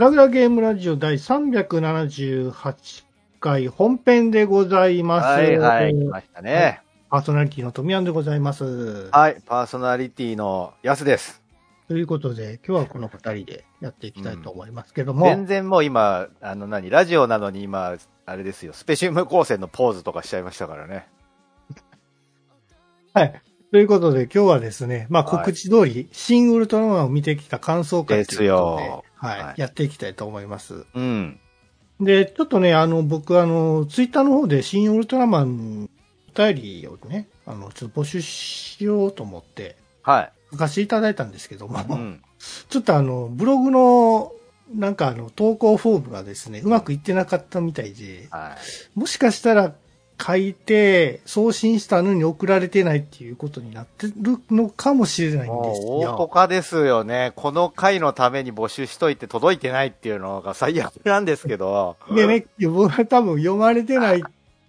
グラグラゲームラジオ第378回本編でございます。はいはい、来ましたね。パーソナリティの富山でございます。はい、パーソナリティのヤスです。ということで、今日はこの二人でやっていきたいと思いますけども、全然もう今、あの何、ラジオなのに今、あれですよ、スペシウム光線のポーズとかしちゃいましたからね。はい。ということで、今日はですね、まあはい告知通り、新ウルトラマンを見てきた感想会ということで、ですよはい、はいやっていきたいと思います。うん。で、ちょっとね、あの、僕、あの、ツイッターの方で新ウルトラマンお便りをね、あの、ちょっと募集しようと思って、はい。書かせていただいたんですけども、うん。ちょっとあの、ブログの、なんかあの、投稿フォームがですね、うまくいってなかったみたいで、はい。もしかしたら書いて、送信したのに送られてないっていうことになってるのかもしれないんもですう大よ。ポですよね。この回のために募集しといて届いてないっていうのが最悪なんですけど。でね、僕は多分読まれてない、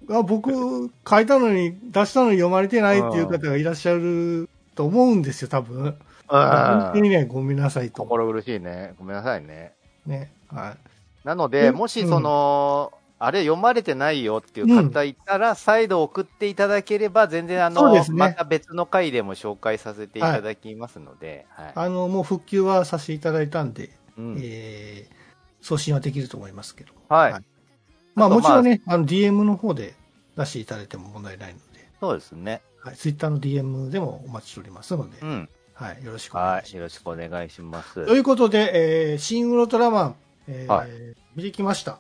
あ僕書いたのに、出したのに読まれてないっていう方がいらっしゃると思うんですよ、多分。うん本当にね、ごめんなさいと。心苦しいね。ごめんなさいね。ね。はい。なのえで、もしその、あれ読まれてないよっていう方いたら、再度送っていただければ、全然あの、ねまた別の回でも紹介させていただきますので、はい。あの、もう復旧はさせていただいたんで、うんえー送信はできると思いますけど。はい。はいまあもちろんね、あの DM の方で出していただいても問題ないので、そうですね。はい、Twitter の DM でもお待ちしておりますので、うん。はい、よろしくお願はいい。しまよろしくお願いします。す。ということで、えー、新ウルトラマン、えーはい見てきました。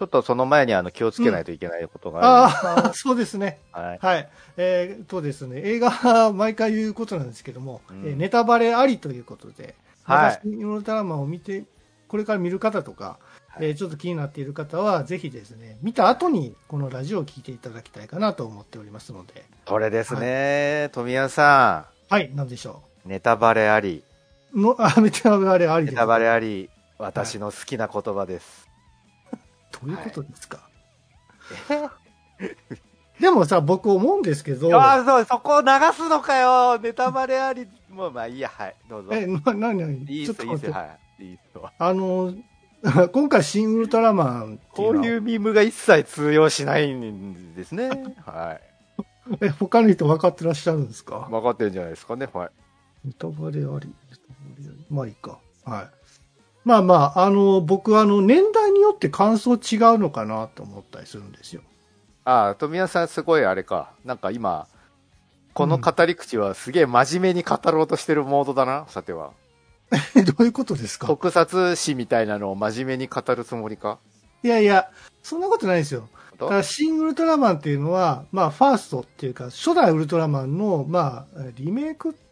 ちょっとその前にあの気をつけないといけないことがあるんでああ、そうですね。す。はい。はい。えー、とですね、映画、毎回言うことなんですけども、うんえーネタバレありということで、はいまた新ウルトラマンを見て、これから見る方とか、はいえーちょっと気になっている方は、ぜひですね、見た後にこのラジオを聞いていただきたいかなと思っておりますので、これですね、富谷さはい、なんでしょん。ネタバレあり。う。の、あ、ネタバレありです。ネタバレあり。私の好きな言葉です。どういうことですか、でもさ、僕思うんですけど、ああ、そう、そこを流すのかよ。ネタバレあり。もうまあいいや、はい。どうぞ。え、な、な、な、いいっすよ、いいっすよ。はい。いいっすよ。あの、今回、新ウルトラマンってこいうのはういうミームが一切通用しないんですね。はい。え、他の人分かってらっしゃるんですか？分かってるんじゃないですかね。はい。ネタバレあり。まあいいか。はい。まあまあ、あの、僕あの、年代によって感想違うのかなと思ったりするんですよ。ああ、富谷さんすごいあれか。なんか今、この語り口はすげえ真面目に語ろうとしてるモードだな、さては。どういうことですか？特撮史みたいなのを真面目に語るつもりか？いやいや、そんなことないですよ。だから、新ウルトラマンっていうのは、まあ、ファーストっていうか、初代ウルトラマンの、まあ、リメイクって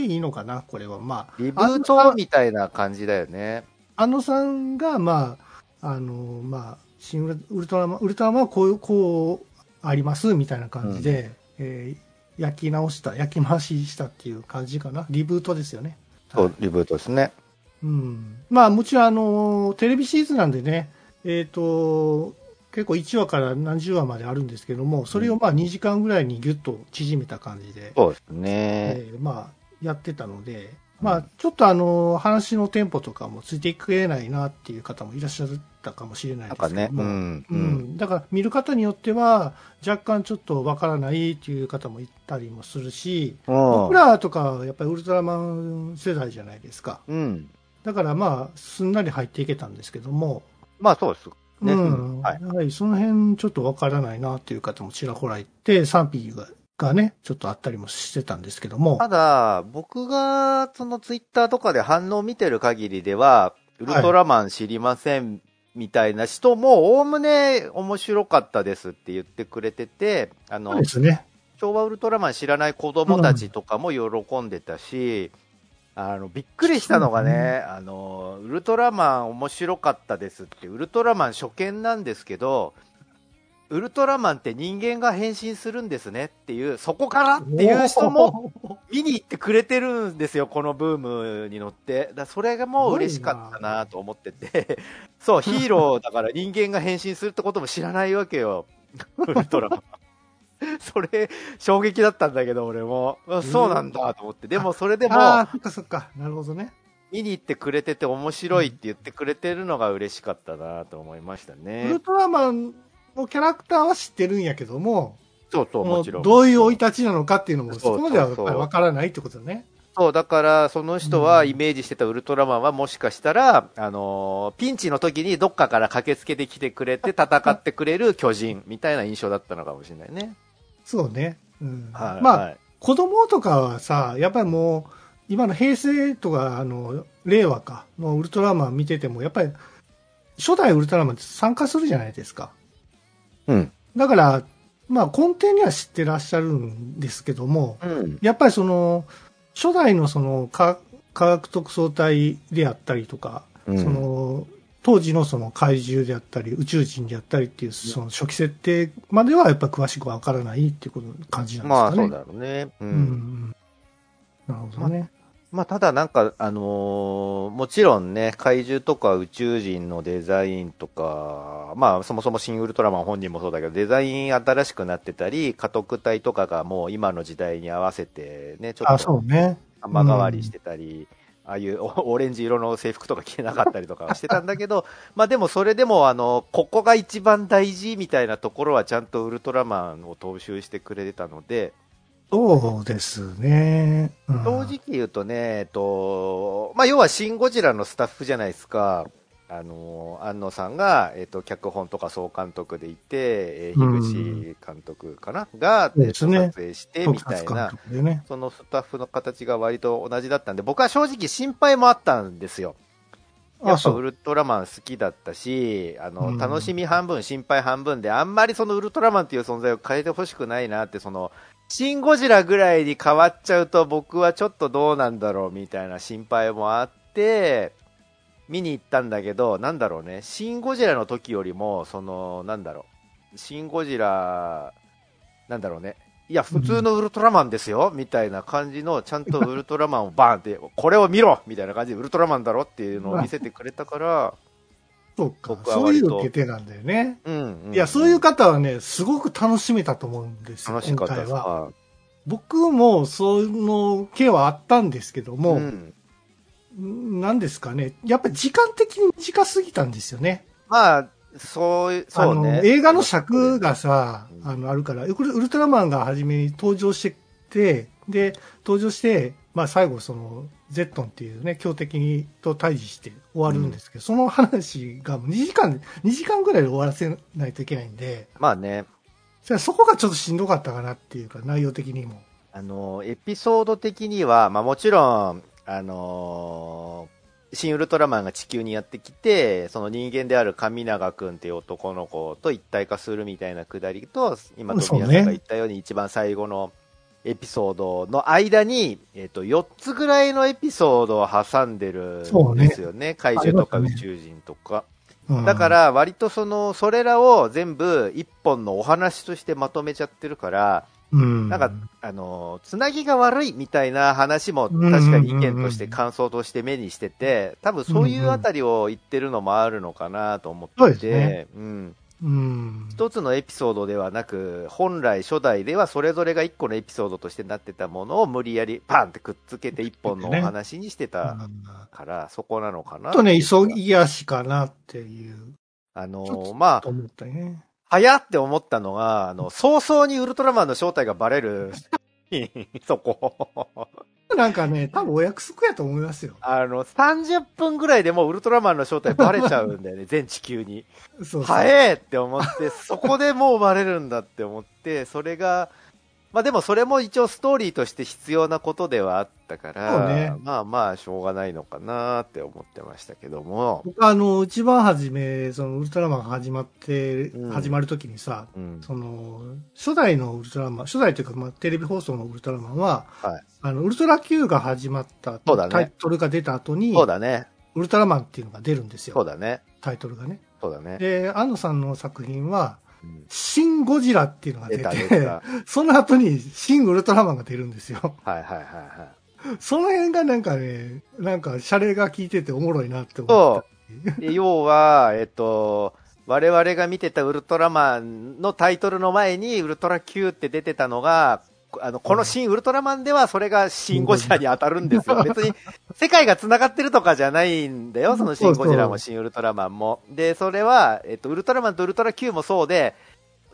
いいのかなこれは。まあ、リブートみたいな感じだよね。あのさんが、まあ、あの、まあ、新ウルウルトラマン、ウルトラマンはこういう、こう、あります、みたいな感じで、えー焼き直した、焼き回ししたっていう感じかな。リブートですよね。そう、リブートですね。うん。まあ、もちろん、あの、テレビシリーズなんでね、えっ、と、結構1話から何十話まであるんですけども、それをまあ2時間ぐらいにギュッと縮めた感じで、そうですね。えーまあ、やってたので、まあ、ちょっとあの、話のテンポとかもついていけないなっていう方もいらっしゃったかもしれないですけども、うん。ううん。ん、だから見る方によっては、若干ちょっとわからないっていう方もいたりもするし、僕らとかはやっぱりウルトラマン世代じゃないですか。うん。だからまあ、すんなり入っていけたんですけども、まあそうです。ねうん、はいその辺ちょっとわからないなっていう方もちらほらいて、賛否ががね、ちょっとあったりもしてたんですけども、ただ、僕が、そのツイッターとかで反応を見てる限りでは、ウルトラマン知りませんみたいな人も、おおむね面白かったですって言ってくれてて、あのね。昭和ウルトラマン知らない子供たちとかも喜んでたし、あの、びっくりしたのがね、あの、ウルトラマン面白かったですって、ウルトラマン初見なんですけど、ウルトラマンって人間が変身するんですねっていう、そこからっていう人も見に行ってくれてるんですよ、このブームに乗って。だそれがもう嬉しかったなと思ってて、そう、ヒーローだから人間が変身するってことも知らないわけよ、ウルトラマン。それ、衝撃だったんだけど、俺も。あそうなんだと思って。でも、それでも、ああ、そっかそっか。なるほどね。見に行ってくれてて面白いって言ってくれてるのが嬉しかったなと思いましたウねル。トラマンのキャラクターは知ってるんやけども、そうそう、もちろん。どういう生い立ちなのかっていうのも、そこまではわからないってことだね。そう、だから、その人はイメージしてたウルトラマンはもしかしたら、あのーピンチの時にどっかから駆けつけてきてくれて戦ってくれる巨人みたいな印象だったのかもしれないね。そうね。うん。はい。まあ、はい子供とかはさ、やっぱりもう、今の平成とか、あの、令和か、のウルトラマン見てても、やっぱり、初代ウルトラマンって参加するじゃないですか。うん。だから、まあ、根底には知ってらっしゃるんですけども、うん。やっぱりその、初代のその科、科学特捜隊であったりとか、うんその、当時のその怪獣であったり、宇宙人であったりっていう、その初期設定まではやっぱり詳しくわからないっていうこと感じなんですまあ、かね。そうだろうね。う。うんん。なるほどね。まあ、ただなんか、あのーもちろんね、怪獣とか宇宙人のデザインとか、まあ、そもそも新ウルトラマン本人もそうだけど、デザイン新しくなってたり、家督隊とかがもう今の時代に合わせてね、ちょあ、っとそうね。様変わりしてたり、ああいうオ オレンジ色の制服とか着てなかったりとかはしてたんだけど、まあでもそれでもあの、ここが一番大事みたいなところはちゃんとウルトラマンを踏襲してくれてたので、そうですね。うん正直言うとね、えっと、まあ要はシン・ゴジラのスタッフじゃないですか。あの、安野さんが、えっと、脚本とか総監督でいて、えー樋口監督かな、うですねえっと撮影してみたいな、ね。そのスタッフの形が割と同じだったんで、僕は正直心配もあったんですよ。やあ、っぱ。ウルトラマン好きだったし、あの、うん楽しみ半分、心配半分で、あんまりそのウルトラマンっていう存在を変えてほしくないなって、その、シン・ゴジラぐらいに変わっちゃうと僕はちょっとどうなんだろうみたいな心配もあって、見に行ったんだけど、なんだろうね、シン・ゴジラの時よりも、その、なんだろう、シン・ゴジラ、なんだろうね、いや、普通のウルトラマンですよ、みたいな感じの、ちゃんとウルトラマンをバーンって、これを見ろみたいな感じで、ウルトラマンだろっていうのを見せてくれたから、そうか。そういう決定なんだよね。うん、うんいや、そういう方はね、すごく楽しめたと思うんですよ、楽しかった今回は。は。僕もその系はあったんですけども、うんなんですかね。やっぱり時間的に短すぎたんですよね。まあ、そういう、そうね。映画の尺がさ、うんあの、あるから、ウルウルトラマンが初めに登場してて、で、登場して、まあ最後その、ゼットンっていうね、強敵と対峙して終わるんですけど、その話がもう2時間、2時間ぐらいで終わらせないといけないんで、まあね、そそこがちょっとしんどかったかなっていうか、内容的にも。あの、エピソード的には、まあもちろん、あのー新ウルトラマンが地球にやってきて、その人間である神永くんっていう男の子と一体化するみたいなくだりと、今、富谷さんが言ったように一番最後のエピソードの間に、えっ、と、4つぐらいのエピソードを挟んでるんですよね。怪獣とか宇宙人とか。うんだか、ら、割とその、それらを全部一本のお話としてまとめちゃってるから、うん。なんか、あの、つなぎが悪いみたいな話もうん確かに意見として感想として目にしてて、多分そういうあたりを言ってるのもあるのかなと思ってて、うん。うん。一つのエピソードではなく、本来初代ではそれぞれが一個のエピソードとしてなってたものを無理やりパンってくっつけて一本のお話にしてたから、そこなのかな。ちょっとね、急ぎ足かなっていう、あの、まあ。早って思ったのが、あの、早々にウルトラマンの正体がバレる、そこ。なんかね、多分お約束やと思いますよ。あの、30分ぐらいでもうウルトラマンの正体バレちゃうんだよね、全地球に。そうそう。早えって思って、そこでもうバレるんだって思って、それが、まあでもそれも一応ストーリーとして必要なことではあったから、ねまあまあしょうがないのかなって思ってましたけども、僕あの、一番初め、そのウルトラマンが始まって、うん始まるときにさ、うん。その、初代のウルトラマン、初代というか、まあ、テレビ放送のウルトラマンは、はいあの、ウルトラ Q が始まった、そうだねタイトルが出た後に、そうだね。ウルトラマンっていうのが出るんですよ。そうだね。タイトルがね。そうだね。で、安野さんの作品は、うんシン・ゴジラっていうのが出てた。、その後にシン・ウルトラマンが出るんですよ。はいはいはいはい。その辺がなんかね、なんか、シャレが効いてておもろいなって思った。で要は、えっと、我々が見てたウルトラマンのタイトルの前にウルトラ Q って出てたのが、あの、この新ウルトラマンではそれがシンゴジラに当たるんですよ。別に、世界が繋がってるとかじゃないんだよ、そのシンゴジラも新ウルトラマンも。で、それは、えっと、ウルトラマンとウルトラ Q もそうで、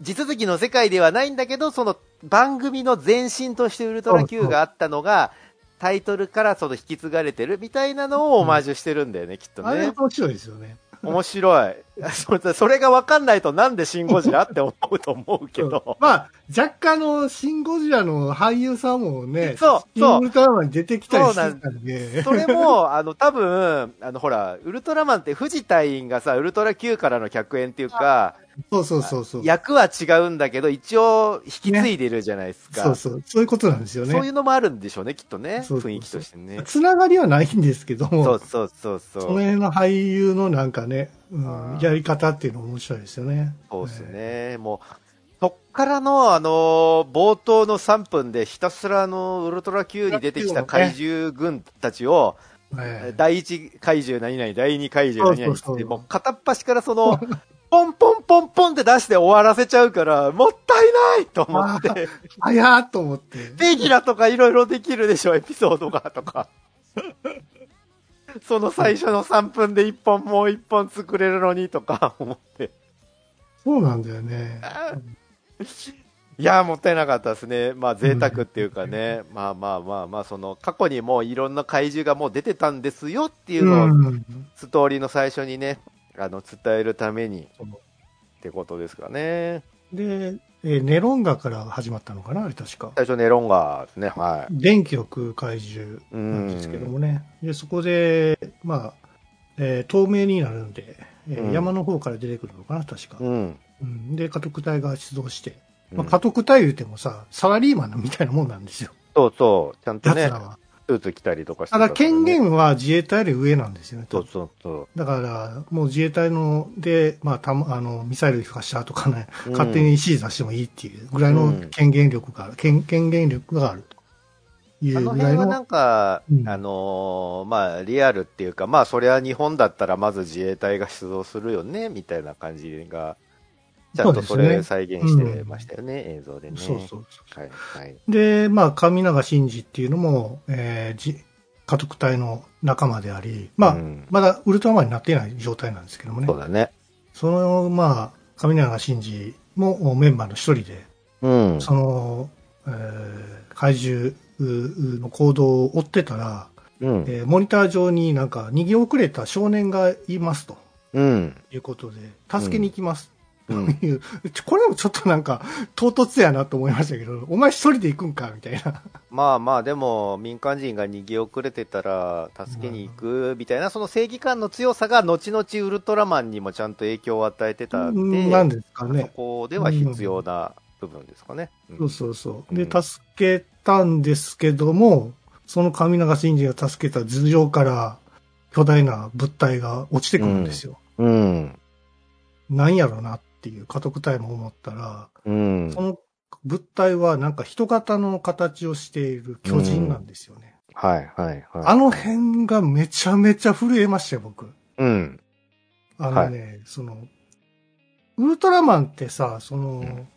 地続きの世界ではないんだけど、その番組の前身としてウルトラ Q があったのが、タイトルからその引き継がれてるみたいなのをオマージュしてるんだよね、きっとあれね。面白いですよね。面白い。そ れそれが分かんないとなんでシンゴジラって思うと思うけど。まあ、若干のシン・ゴジラの俳優さんもね、そうシン・ウルトラマンに出てきたりしてたんで、それも、あの、多分、あの、ほら、ウルトラマンって藤隊員がさ、ウルトラ Q からの客演っていうか、そうそうそうそう。役は違うんだけど、一応引き継いでるじゃないですか。そうそう。そういうことなんですよね。そういうのもあるんでしょうね、きっとね。そうそうそう雰囲気としてね。つながりはないんですけども、そうそうそうそう。その辺の俳優のなんかね、うんやり方っていうの面白いですよね。そうですね。もう、そっからの、あの、冒頭の3分でひたすらあの、ウルトラ Q に出てきた怪獣軍たちを、はい第一怪獣何々、第二怪獣何々って、もう片っ端からその、ポンポンポンポンって出して終わらせちゃうから、もったいないと思って、あやーと思って。レギュラとかいろいろできるでしょ、エピソードが、とか。その最初の3分で1本もう1本作れるのに、とか思って。そうなんだよね。いやー、もったいなかったですね。まあ、贅沢っていうかね、まあまあまあまあ、その、過去にもういろんな怪獣がもう出てたんですよっていうのを、うんストーリーの最初にね、あの、伝えるために、ってことですかね。で、えーネロンガから始まったのかなあれ確か。最初ネロンガーですね、はい。電気を食う怪獣なんですけどもね。で、そこで、まあ、えー透明になるんで、えーうん山の方から出てくるのかな確か。うん。うん、で、家督隊が出動して。まあ、うん家督隊言うてもさ、サラリーマンみたいなもんなんですよ。そうそう、ちゃんとね。スーツ着たりとかしてただ権限は自衛隊より上なんですよね。そうそうそだから、もう自衛隊ので、まあ、たまあの、ミサイル発射とかね、うん勝手に指示出してもいいっていうぐらいの権限力がある、権権限力があるというう。あのぐらいの。辺はなんか、うんあのーまあ、リアルっていうか、まあ、そりゃ日本だったらまず自衛隊が出動するよね、みたいな感じが、ちゃんとそれ再現してましたよね、映像でね。そうそうそはい、はい。う。で、まあ、上永真司っていうのも、えー、じ家督隊の仲間であり、まあ、うんまだウルトラマンになっていない状態なんですけどもねそ。うだね。その、まあ、上永真司もメンバーの一人で、うん。その、えー怪獣の行動を追ってたら、うん。えーモニター上になんか逃げ遅れた少年がいますとうん。いうことで、助けに行きます。うん。これもちょっとなんか唐突やなと思いましたけど、お前一人で行くんかみたいな。まあまあ、でも、民間人が逃げ遅れてたら、助けに行く、みたいな、その正義感の強さが、後々ウルトラマンにもちゃんと影響を与えてたんで、なんですかそね。こでは必要な部分ですかね。うんそうそうそう。で、うん助けたんですけども、その上永真司が助けた頭上から巨大な物体が落ちてくるんですよ。うん。なんやろなっていう家督隊も思ったら、うんそ。の物体はなんか人型の形をしている巨人なんですよね。はい、はい、はい。あの辺がめちゃめちゃ震えましたよ、僕。うん。あのね、その、ウルトラマンってさ、その、うん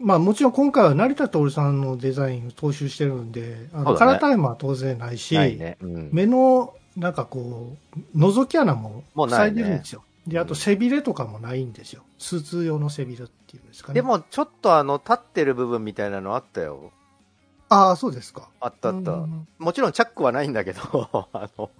まあもちろん今回は成田徹さんのデザインを踏襲してるんで、あの、カラータイムは当然ないし、ないね。うん。目の、なんかこう、覗き穴も塞いでるんですよ。で、あと背びれとかもないんですよ。スーツ用の背びれっていうんですかね。で、も、ちょっとあの、立ってる部分みたいなのあったよ。ああ、そうですか。あったあった。うんもちろんチャックはないんだけど、あの、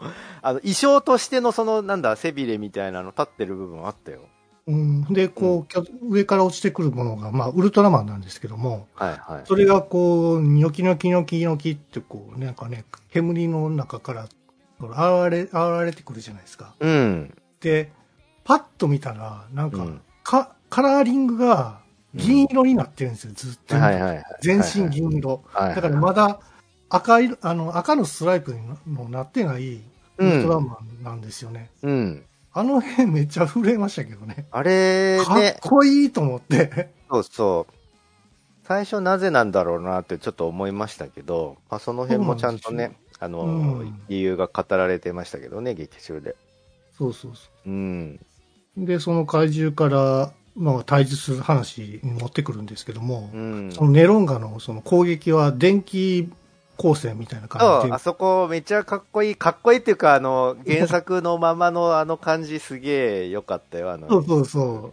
あの衣装としてのその、なんだ、背びれみたいなの立ってる部分あったよ。うん、で、こう、きょ上から落ちてくるものが、まあ、ウルトラマンなんですけども、はいはい。それがこう、ニョキニョキニョキニョキってこう、なんかね、煙の中から、現れ、現れてくるじゃないですか。うん。で、パッと見たら、なんか、うんか、カラーリングが銀色になってるんですよ、ずっと。はいはいはい。全身銀色。はい。だからまだ赤い、あの、赤のストライプにもなってないウルトラマンなんですよね。うん。あの辺めっちゃ震えましたけどね。あれかっね、こいいと思って。そうそう。最初なぜなんだろうなってちょっと思いましたけど、まあ、その辺もちゃんとね、あの、うん理由が語られてましたけどね、劇中で。そうそうそうん。う。で、その怪獣から、まあ、対峙する話に持ってくるんですけども、うん。そのネロンガのその攻撃は電気光線みたいな感じであ、そこめっちゃかっこいい。かっこいいっていうか、あの、原作のままのあの感じすげえ良かったよ、あの。そうそうそう。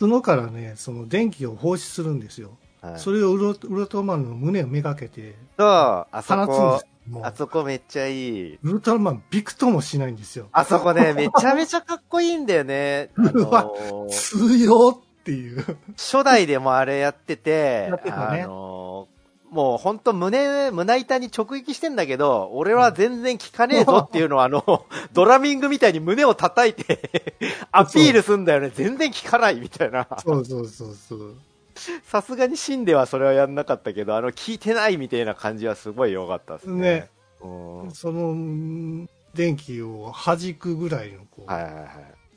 角からね、その電気を放出するんですよ。はい、それをウルトウルトラマンの胸をめがけてそう、あそ放つんでこす、もあそこめっちゃいい。ウルトラマンびくともしないんですよ。あそこね、めちゃめちゃかっこいいんだよね。あ うわのー強っていう。初代でもあれやってて、てたねあのーもう本当胸、胸板に直撃してんだけど、俺は全然効かねえぞっていうのは、あの、ドラミングみたいに胸を叩いて、アピールすんだよね。全然効かないみたいな。そうそうそうそう。さすがにシンではそれはやんなかったけど、あの、効いてないみたいな感じはすごい良かったですね。ね。その、うん電気を弾くぐらいのこう、はいはい。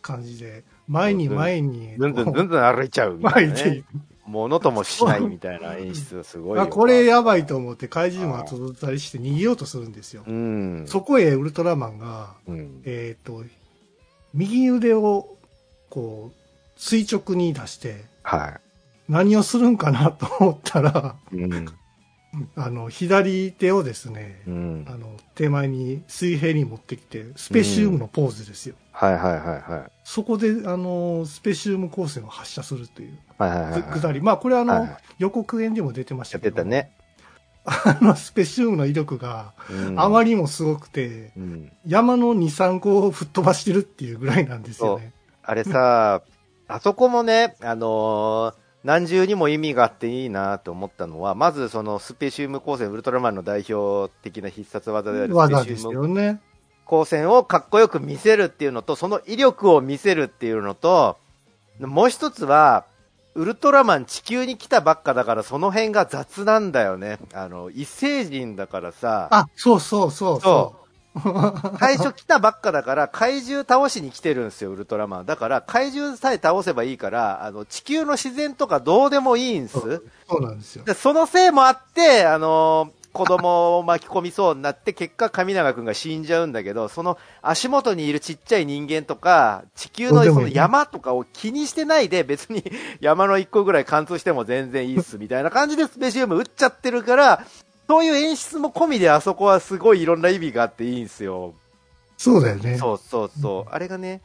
感じで、前に前に、ずんずんずんずん歩いちゃうみたいな、ね。ものともしないみたいな演出がすごいよ。あ、これやばいと思って怪獣も後ずったりして逃げようとするんですよ。うん。そこへウルトラマンが、うん。えっ、と、右腕を、こう、垂直に出して、は何をするんかなと思ったら、い。うん。あの、左手をですね、うんあ。の、手前に水平に持ってきて、スペシウムのポーズですよ。はいはいはいはい。そこで、あの、スペシウム光線を発射するという、はいはいはい。くだり。まあ、これはあの、はいはい予告編でも出てましやたけど。たね。あの、スペシウムの威力がうんあまりにもすごくて、うん。山の2、3個を吹っ飛ばしてるっていうぐらいなんですよね。あれさ、あそこもね、あのー何重にも意味があっていいなと思ったのは、まずそのスペシウム光線、ウルトラマンの代表的な必殺技であるスペシウム。光線をかっこよく見せるっていうのと、その威力を見せるっていうのと、もう一つは、ウルトラマン地球に来たばっかだからその辺が雑なんだよね。あの、異星人だからさ、あ、そうそうそうそ 最初来たばっかだから怪獣倒しに来てるんですよ、ウルトラマン。だから怪獣さえ倒せばいいから、あの、地球の自然とかどうでもいいんです。う。そうなんですよ。でそのせいもあって、あの子供を巻き込みそうになって、結果、神永君が死んじゃうんだけど、その足元にいるちっちゃい人間とか、地球のその山とかを気にしてないで、別に山の一個ぐらい貫通しても全然いいっす、みたいな感じでスペシウム打っちゃってるから、そういう演出も込みであそこはすごいいろんな意味があっていいんですよ。そうだよね。そうそうそう。あれがね、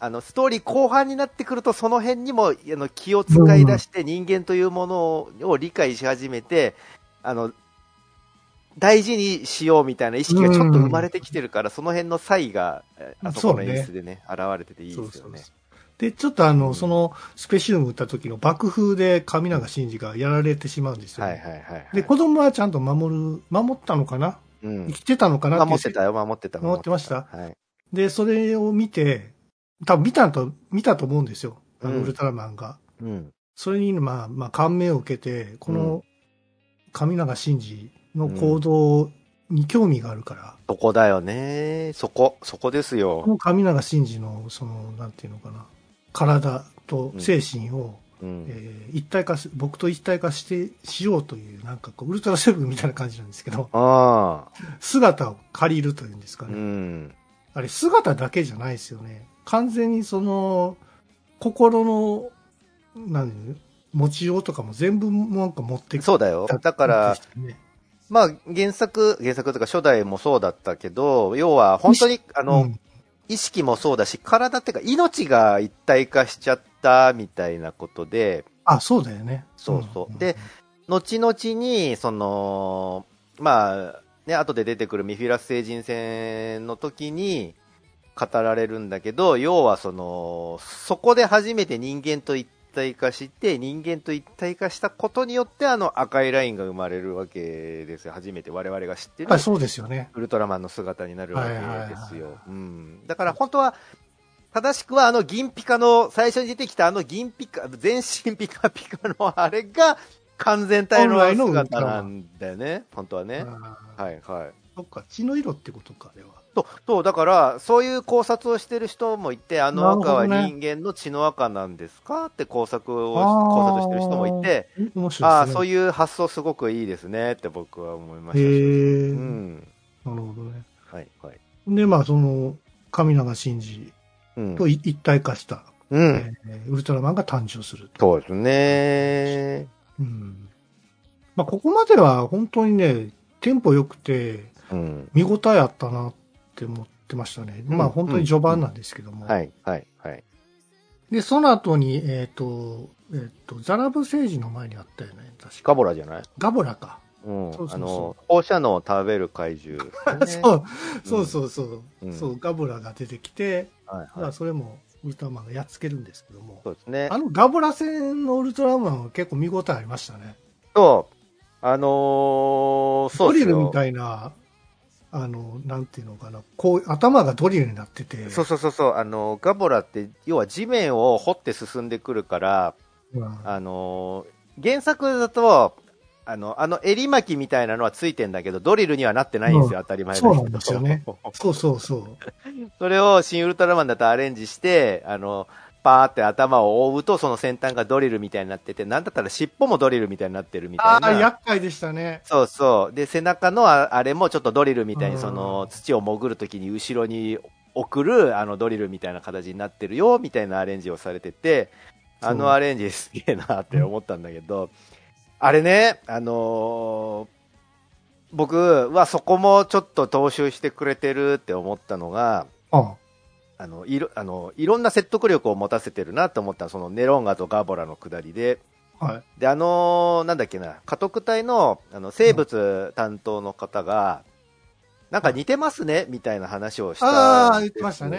あの、ストーリー後半になってくると、その辺にも、あの、気を使い出して、人間というものを理解し始めて、あの、大事にしようみたいな意識がちょっと生まれてきてるから、その辺の差異が、えあそこの演出でね、現れてていいそうそうそうでちょっとあの、うんその、スペシウム打った時の爆風で神永真司がやられてしまうんですよ。はいはいはい、はい。で、子供はちゃんと守る、守ったのかな？うん生。きてたのかな？守ってたよ、守ってた。守ってました？はい。で、それを見て、多分見たと、見たと思うんですよ。あの、うんウルトラマンが。うん。それに、まあ、まあ、感銘を受けて、この、神永真司の行動に興味があるから、そこだよね。そこ、そこですこよ。の神永真司の、その、なんていうのかな、体と精神を、うん。えー一体化し、僕と一体化して、しようという、なんかこう、ウルトラセブンみたいな感じなんですけど、ああ。姿を借りるというんですかうね。ん。あれ、姿だけじゃないですよね。完全にその、心の、何、持ちようとかも全部なんか持ってきそうだよ。だから、ね、まあ、原作、原作とか初代もそうだったけど、要は本当に、あの、うん意識もそうだし、体っていうか命が一体化しちゃったみたいなことで、あ、そうだよね。そうそう。んで、後々に、その、まあ、ね、後で出てくるミフィラス星人戦の時に語られるんだけど、要はその、そこで初めて人間と一体化して、人間と一体化したことによって、あの赤いラインが生まれるわけですよ。初めて我々が知ってるそうですよね。ウルトラマンの姿になるわけですよ。うん。だから本当は、正しくはあの銀ピカの、最初に出てきたあの銀ピカ、全身ピカピカのあれが完全体の姿なんだよね。本当はね。はいはい。そっか、血の色ってことか、あれは。と、そう、だから、そういう考察をしてる人もいて、あの赤は人間の血の赤なんですか？って考察を、考察してる人もいて、あね。そういう発想すごくいいですねって僕は思いましたし。うん。なるほどね。はいはい。で、まあ、その、神永真司うんと。い一体化したうん。えーウルトラマンが誕生すると。そうですね。うん。まあ、ここまでは本当にね、テンポ良くて、うん。見応えあったなって思ってましたね。まあ、うん本当に序盤なんですけども。はい、はい、はい。で、その後に、えっ、と、えっ、と、ザラブ星人の前にあったよね、確か。ガボラじゃない？ガボラか。うん。そうそうそうあの、放射能を食べる怪獣、ね。そう、そうそうそう、うんそう、ガボラが出てきて、はい、はい。らそれもウルトラマンがやっつけるんですけども、そうですねあ。のガボラ戦のウルトラマンは結構見応えありましたね。そう。あのー、そうドリルみ。たいな、あの、なんていうのかな、こう、頭がドリルになってて、そうそうそうそう。あの、ガボラって、要は地面を掘って進んでくるから、うんあのー原作だと、あの、あの襟巻きみたいなのはついてんだけど、ドリルにはなってないんですよ、当たり前。そうなんですよねそうそうそう。それを新ウルトラマンだとアレンジして、あの、パーって頭を覆うと、その先端がドリルみたいになってて、なんだったら尻尾もドリルみたいになってるみたいああ、な。厄介でしたね。そうそう。で、背中のああれもちょっとドリルみたいに、うんその、土を潜るときに後ろに送る、あの、ドリルみたいな形になってるよ、みたいなアレンジをされてて、あのアレンジすげえなって思ったんだけど、あれね、あのー僕はそこもちょっと踏襲してくれてるって思ったのが、ああの、いろ、あの、いろんな説得力を持たせてるなと思ったそのネロンガとガボラの下りで、はい。で、あのーなんだっけな、家督隊の、あの、生物担当の方が、なんか似てますね、みたいな話をしたんですよ。あー言ってましたね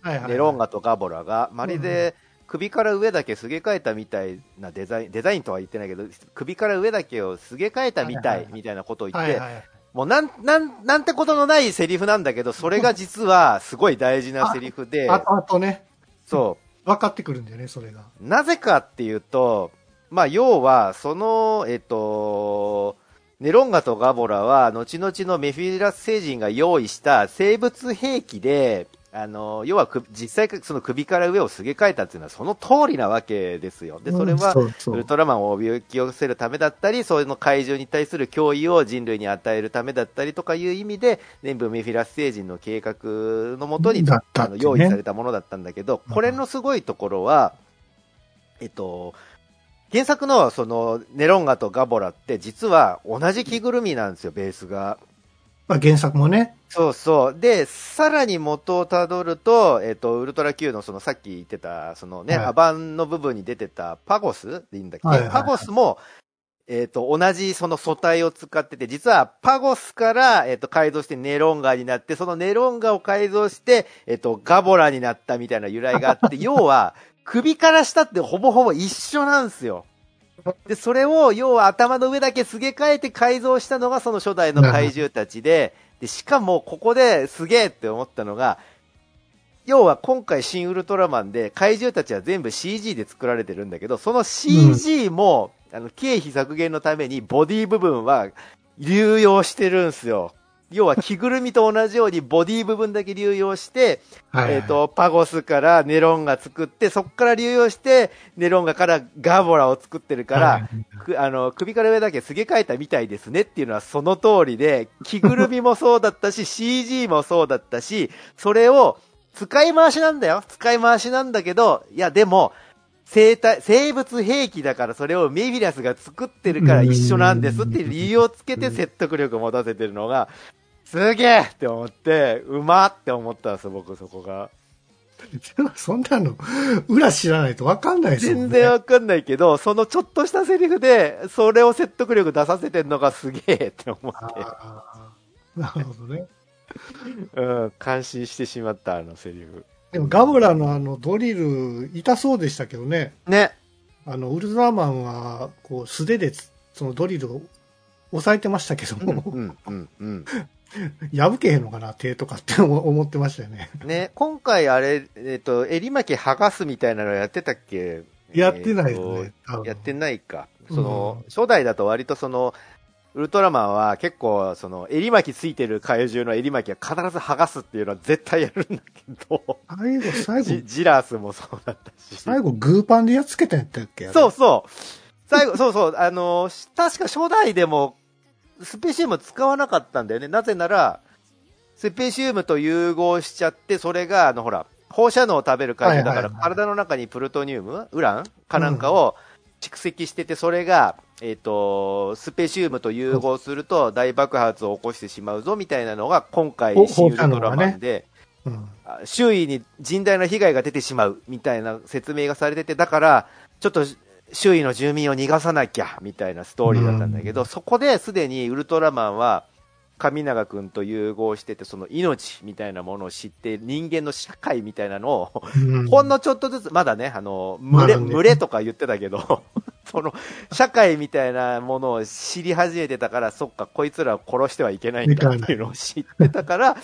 はいはい。ネロンガとガボラが、まるで、首から上だけすげ替えたみたいなデザイン、デザインとは言ってないけど、首から上だけをすげ替えたみたはいはいはいいみたいなことを言って、はいはい。もうなん、なん、なんてことのないセリフなんだけど、それが実はすごい大事なセリフで、あと、あとね、そう、分かってくるんだよね、それが。なぜかっていうと、まあ、要は、その、えっと、ネロンガとガボラは、後々のメフィラス星人が用意した生物兵器で、あの、要はく、実際、その首から上をすげ替えたっていうのはその通りなわけですよ。で、それはウルトラマンをおびき寄せるためだったり、その怪獣に対する脅威を人類に与えるためだったりとかいう意味で、全部メフィラス星人の計画のもとに、だったあの用意されたものだったんだけど、うんこれのすごいところは、えっと、原作のそのネロンガとガボラって実は同じ着ぐるみなんですよ、ベースが。まあ、原作もね。そうそう。で、さらに元をたどると、えっ、と、ウルトラ Q のそのさっき言ってた、そのね、はいアバンの部分に出てたパゴスでいいんだっけ、はいはいはいパゴスも、えっ、と、同じその素体を使ってて、実はパゴスから、えっ、と、改造してネロンガになって、そのネロンガを改造して、えっ、と、ガボラになったみたいな由来があって、要は、首から下ってほぼほぼ一緒なんですよ。で、それを、要は頭の上だけすげ替えて改造したのがその初代の怪獣たちで、で、しかもここですげえって思ったのが、要は今回新ウルトラマンで怪獣たちは全部 CG で作られてるんだけど、その CG も、あの、経費削減のためにボディ部分は流用してるんですよ。要は着ぐるみと同じようにボディ部分だけ流用して、はい、えっ、と、パゴスからネロンが作って、そこから流用して、ネロンガからガボラを作ってるから、はいくあの、首から上だけすげ替えたみたいですねっていうのはその通りで、着ぐるみもそうだったし、CG もそうだったし、それを使い回しなんだよ。使い回しなんだけど、いやでも、生体、生物兵器だからそれをメビラスが作ってるから一緒なんですって理由をつけて説得力を持たせてるのが、すげえって思って、うまって思ったんですよ、僕そこが。そんなの、裏知らないと分かんないですもんね。全然わかんないけど、そのちょっとしたセリフで、それを説得力出させてんのがすげえって思って、なるほどね。うん、感心してしまった、あのセリフ。でもガボラのあのドリル、痛そうでしたけどね。ね。あの、ウルトラマンは、こう、素手でつそのドリルを押さえてましたけどうん、も、うん、うん、うん。破けへんのかな、手とかって思思ってましたよね。ね、今回あれ、えっ、と、襟巻き剥がすみたいなのやってたっけ？やってないですえーやってないか。その、うん初代だと割とその、ウルトラマンは結構、その、襟巻きついてる怪獣の襟巻きは必ず剥がすっていうのは絶対やるんだけど、最後、最後、ジ ジラースもそうだったし。最後、グーパンでやっつけたんやったっけ？そうそう。最後、そうそう、あの、し確か初代でも、スペシウム使わなかったんだよね。なぜなら、スペシウムと融合しちゃって、それが、あの、ほら、放射能を食べるだから、体の中にプルトニウム、ウランかなんかを蓄積してて、それが、えっ、と、スペシウムと融合すると大爆発を起こしてしまうぞみたいなのが、今回、ほシン・ウルトラマンで、うん。あ周囲に甚大な被害が出てしまうみたいな説明がされてて、だから、ちょっと周囲の住民を逃がさなきゃみたいなストーリーだったんだけど、そこですでにウルトラマンは、神永君と融合してて、その命みたいなものを知って、人間の社会みたいなのを、うん。ほんのちょっとずつ、まだね、あの、群れ、群れとか言ってたけど、その、社会みたいなものを知り始めてたから、そっか、こいつらを殺してはいけないんだっていうのを知ってたから、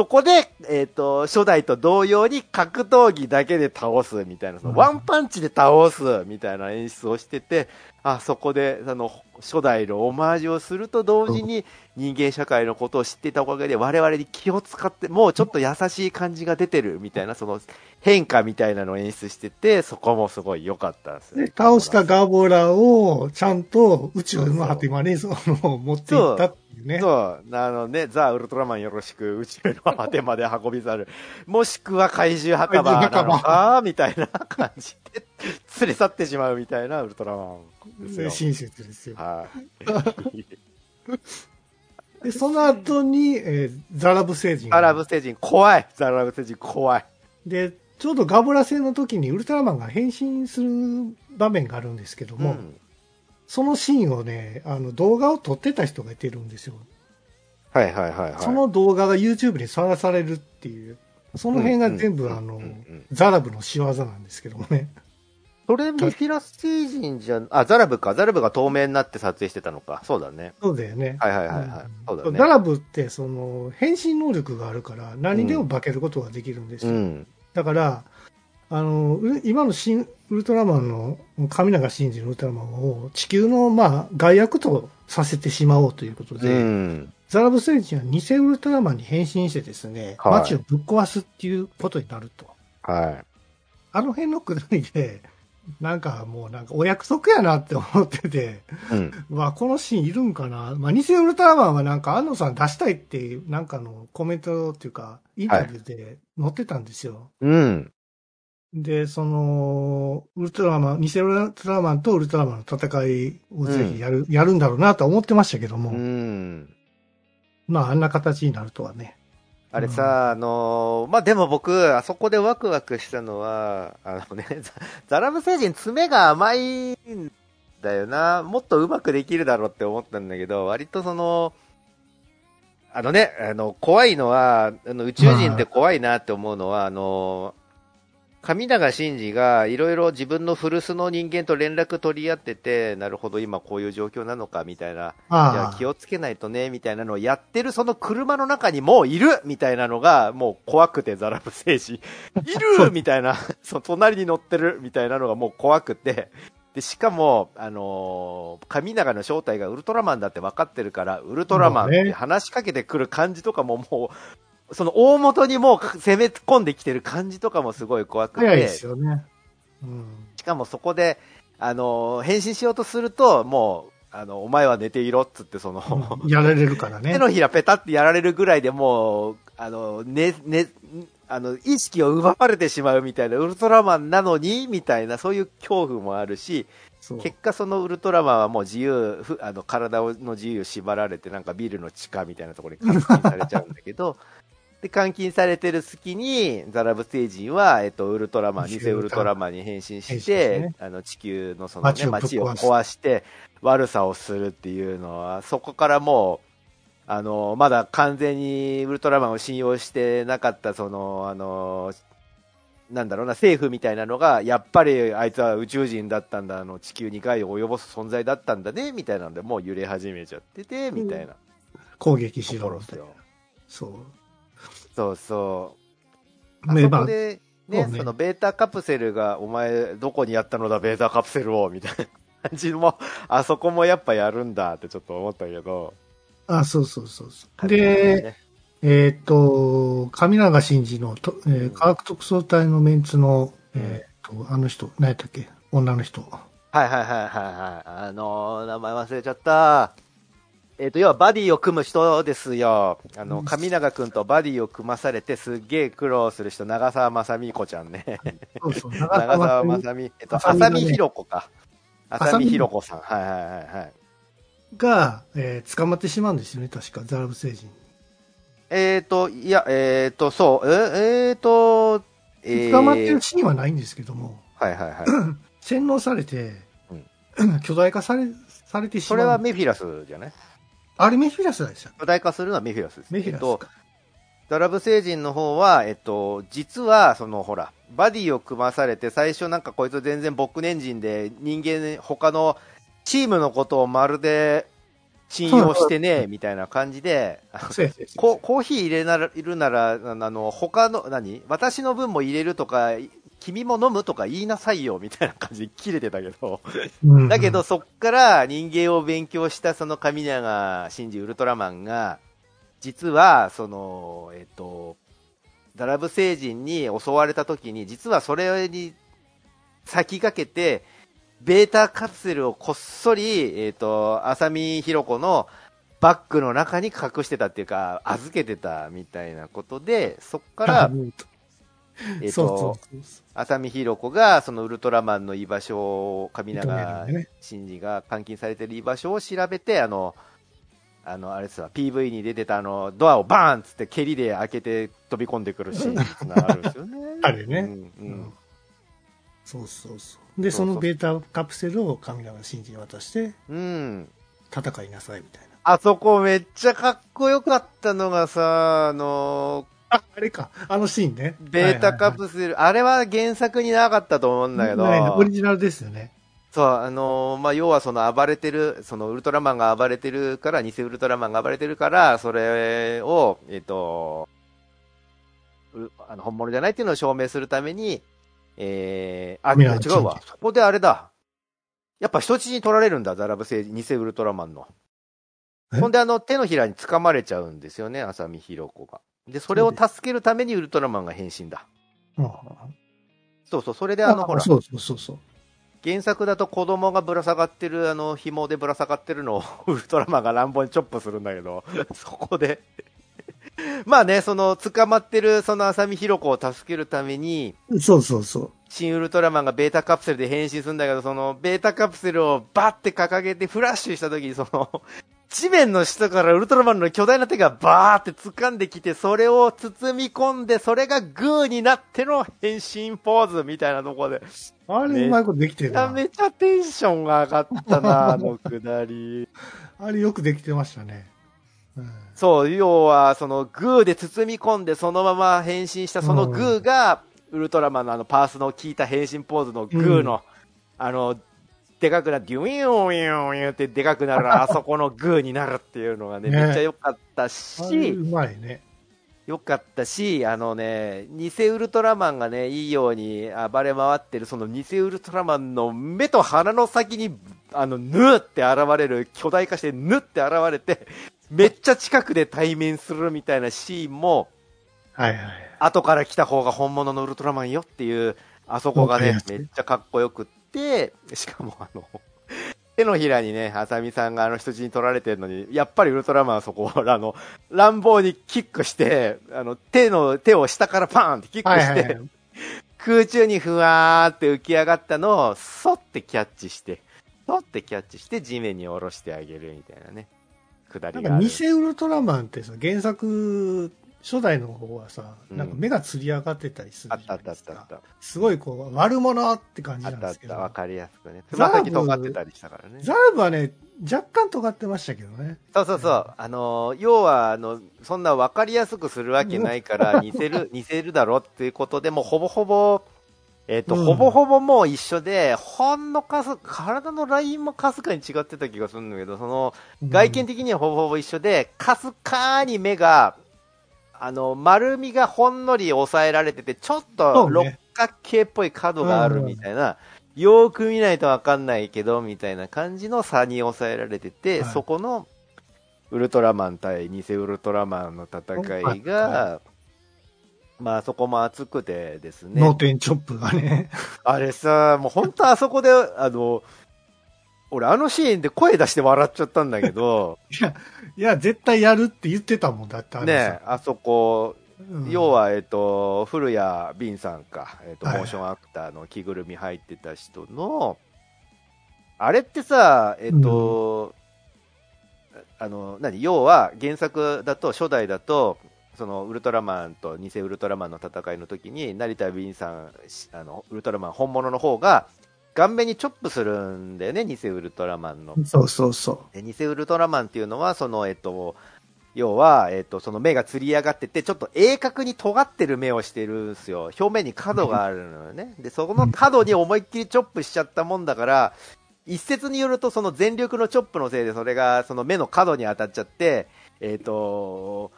そこで、えっ、と、初代と同様に格闘技だけで倒すみたいな、そのワンパンチで倒すみたいな演出をしてて、あ、そこで、あの、初代のオマージュをすると同時に、人間社会のことを知っていたおかげで、我々に気を使って、もうちょっと優しい感じが出てるみたいな、その変化みたいなのを演出してて、そこもすごい良かったんですよで、倒したガボラをちゃんと宇宙の果てまでその持っていったっていうね。そう、あのね、ザ・ウルトラマンよろしく宇宙の果てまで運び去る。もしくは怪獣墓場なのかみたいな感じで、連れ去ってしまうみたいなウルトラマンですよ。親切ですよ。はい。で、その後に、えーザラブ星人がアラブ星人怖い。ザ・ラブ星人怖い。で、ちょうどガボラ戦の時にウルトラマンが変身する場面があるんですけども、うんそのシーンをね、あの動画を撮ってた人がいてるんですよ。はいはいはいはい。その動画が YouTube にさらされるっていう、その辺が全部、うんあの、うんうんザラブの仕業なんですけどもね。それメフィラス星人じゃ、あ、ザラブか。ザラブが透明になって撮影してたのか。そうだね。そうだよね。はいはいはいはい。そうだね。ザラブって、その、変身能力があるから、何でも化けることができるんですよ。うん。だから、あの、う今の新ウルトラマンの、神永真司のウルトラマンを地球の、まあ、害悪とさせてしまおうということうで、ん。ザラブ星人は偽ウルトラマンに変身してですね、はい街をぶっ壊すっていうことになると。はい。あの辺のくだりで、なんかもうなんかお約束やなって思ってて、うん。うわ、このシーンいるんかな。まあ、偽ウルトラマンはなんか安野さん出したいっていう、なんかのコメントっていうか、インタビューで載ってたんですよ。うん。で、その、ウルトラマン、偽ウルトラマンとウルトラマンの戦いをぜひやる、やるんだろうなとは思ってましたけども、うん。まあ、あんな形になるとはね。あれさ、あのーまあ、でも僕、あそこでワクワクしたのは、あのね、ザザラブ星人爪が甘いんだよな。もっとうまくできるだろうって思ったんだけど、割とその、あのね、あの、怖いのは、あの宇宙人って怖いなって思うのは、あの、神永真司がいろいろ自分の古巣の人間と連絡取り合ってて、なるほど今こういう状況なのかみたいな。じゃあ気をつけないとね、みたいなのをやってるその車の中にもういるみたいなのが、もう怖くてザラブ星人。いる！みたいな、その隣に乗ってるみたいなのがもう怖くて。で、しかも、あのー神永の正体がウルトラマンだって分かってるから、ウルトラマンって話しかけてくる感じとかももう、その大元にもう攻め込んできてる感じとかもすごい怖くて。ですよね。うん。しかもそこで、あのー変身しようとすると、もう、あの、お前は寝ていろっつって、その、やられるからね手。のひらペタってやられるぐらいでもう、あの、ね、ね、あの、意識を奪われてしまうみたいな、ウルトラマンなのにみたいな、そういう恐怖もあるし、結果そのウルトラマンはもう自由、ふあの、体の自由縛られて、なんかビルの地下みたいなところに監禁されちゃうんだけど、で、監禁されてる隙に、ザラブ星人は、えっと、ウルトラマン、偽ウルトラマンに変身ししてて、ね。あの、地球のそのね、街を壊して、悪さをするっていうのは、そこからもう、あの、まだ完全にウルトラマンを信用してなかった、その、あの、なんだろうな、政府みたいなのが、やっぱりあいつは宇宙人だったんだ、あの、地球に害を及ぼす存在だったんだね、みたいなんで、もう揺れ始めちゃってて、みたいな。攻撃しろみたいなろですよ。そう。そうそう。あねそこで、ね、ねそのベータカプセルが、お前、どこにやったのだ、ベータカプセルを、みたいな感じも、あそこもやっぱやるんだってちょっと思ったけど。あ、そうそうそうそう。で、ね、えっ、と、神永真司のと、えーうん科学特捜隊のメンツの、えっ、と、あの人、何やったっけ？女の人。はいはいはいはいはい。あのー、名前忘れちゃった。えっ、と、要はバディを組む人ですよ。あの、神永くんとバディを組まされてすっげえ苦労する人、長澤まさみ子ちゃんね。そうそう 長澤まさみ、えっと、浅見ひろ子か。浅見ひろ子さん。はいはいはいはい。が、えー捕まってしまうんですよね、確か、ザラブ星人に。えっ、と、いや、えっ、と、そう、ええーと、えー捕まってるシーンはないんですけども、はいはいはい。洗脳されて、巨大化され、されてしま。そうれはメフィラスじゃない？あれメフィラスでした。巨大化するのはメフィラスです。メフィラスえっとか。ダラブ星人の方は、えっと、実は、その、ほら、バディを組まされて、最初なんかこいつ全然僕年人で、人間、他のチームのことをまるで信用してね、みたいな感じで、コーヒー入れならいるなら、あの、他の、何？私の分も入れるとか、君も飲むとか言いなさいよ、みたいな感じで切れてたけど、うん。だけど、そっから人間を勉強したその神永真司ウルトラマンが、実は、その、えっと、ダラブ星人に襲われた時に、実はそれに先駆けて、ベータカプセルをこっそり、えっと、浅見ひろ子のバッグの中に隠してたっていうか、預けてたみたいなことで、そっから、うんえっそうそうと、浅見ひろ子が、そのウルトラマンの居場所を、神永真司が監禁されてる居場所を調べて、あの、あの、あれですわ、PV に出てたあの、ドアをバーンっつって蹴りで開けて飛び込んでくるシーンがるんですよね。あれねうん、ううんん。そうそうそう。で、そのベータカプセルを神永真司に渡して、うん。戦いなさいみたいな。あそこめっちゃかっこよかったのがさ、あの、あ、あれか。あのシーンね。ベータカセプセル、あれは原作になかったと思うんだけど、オリジナルですよね。そう、あのーまあ、要はその暴れてる、そのウルトラマンが暴れてるから、偽ウルトラマンが暴れてるから、それを、えっ、と、うあの、本物じゃないっていうのを証明するために、えー、あ、違うわ。そこであれだ。やっぱ人質に取られるんだ、ザラブ星人、偽ウルトラマンの。え？ほんで、あの、手のひらに掴まれちゃうんですよね、浅見ひろ子が。で、それを助けるためにウルトラマンが変身だ。うんそうそう、それであの、ほら、そうそうそうそう。原作だと子供がぶら下がってる、あの、紐でぶら下がってるのを ウルトラマンが乱暴にチョップするんだけど、そこで まあね、その、捕まってる、その浅見ひろ子を助けるために、そうそうそう。新ウルトラマンがベータカプセルで変身するんだけど、その、ベータカプセルをバッて掲げてフラッシュした時に、その、地面の下からウルトラマンの巨大な手がバーって掴んできて、それを包み込んで、それがグーになっての変身ポーズみたいなところで、あれ、うまいことできてるめちゃな。めちゃテンションが上がったな、あのくだり。あれよくできてましたね。うんそう、要は、そのグーで包み込んで、そのまま変身したそのグーが、ウルトラマンのあのパースの効いた変身ポーズのグーの、あの、でかくなって、デュイヨンウヨンウヨンってでかくなる、あそこのグーになるっていうのがね、ねめっちゃ良かったし、うまいね。良かったし、あのね、偽ウルトラマンがね、いいように暴れ回ってる、その偽ウルトラマンの目と鼻の先に、あの、ぬーって現れる、巨大化してぬって現れて、めっちゃ近くで対面するみたいなシーンも、はいはい。後から来た方が本物のウルトラマンよっていう、あそこがねめっちゃかっこよくって、しかもあの、手のひらにね、あさみさんがあの人質に取られてるのに、やっぱりウルトラマンはそこを、あの、乱暴にキックして、あの、手の、手を下からパーンってキックして、はいはいはい。空中にふわーって浮き上がったのを、そってキャッチして、そってキャッチして地面に下ろしてあげるみたいなね、くだなんかりがある。偽ウルトラマンってさ、原作、初代の方はさ、うんなんか目がつり上がってたりするじあったあったあゃないですか。ったあった。すごいこう、悪者って感じあなんですけど。ったあった、わかりやすくね。つま先尖ってたりしたからね。ザラブはね、若干尖ってましたけどね。そうそうそう。あのー、要は、あの、そんな分かりやすくするわけないから、似せる、似せるだろっていうことで、もうほぼほぼ、えっ、と、うんほぼほぼもう一緒で、ほんのかす、体のラインもかすかに違ってた気がするんだけど、その、外見的にはほぼほぼ一緒で、かすかに目が、あの、丸みがほんのり抑えられてて、ちょっと六角形っぽい角があるみたいな、よーく見ないとわかんないけど、みたいな感じの差に抑えられてて、はいそこの、ウルトラマン対偽ウルトラマンの戦いが、はまあそこも熱くてですね。脳天チョップがね。あれさ、もう本当あそこで、あの、俺あのシーンで声出して笑っちゃったんだけど、いや、いや、絶対やるって言ってたもんだって、あね、あそこ、うん。要は、えっと、古谷敏さんか、えっと、はいモーションアクターの着ぐるみ入ってた人の、あれってさ、えっと、あの、何？要は、原作だと、初代だと、そのウルトラマンと偽ウルトラマンの戦いの時に成田敏さんしあのウルトラマン本物の方が顔面にチョップするんだよね偽ウルトラマンのそうそうそで偽ウルトラマンっていうのはそのえっと要は、えっと、その目がつり上がってて、ちょっと鋭角に尖ってる目をしてるんですよ。表面に角があるのよね。で、そこの角に思いっきりチョップしちゃったもんだから、一説によるとその全力のチョップのせいでそれがその目の角に当たっちゃって、えっ、と、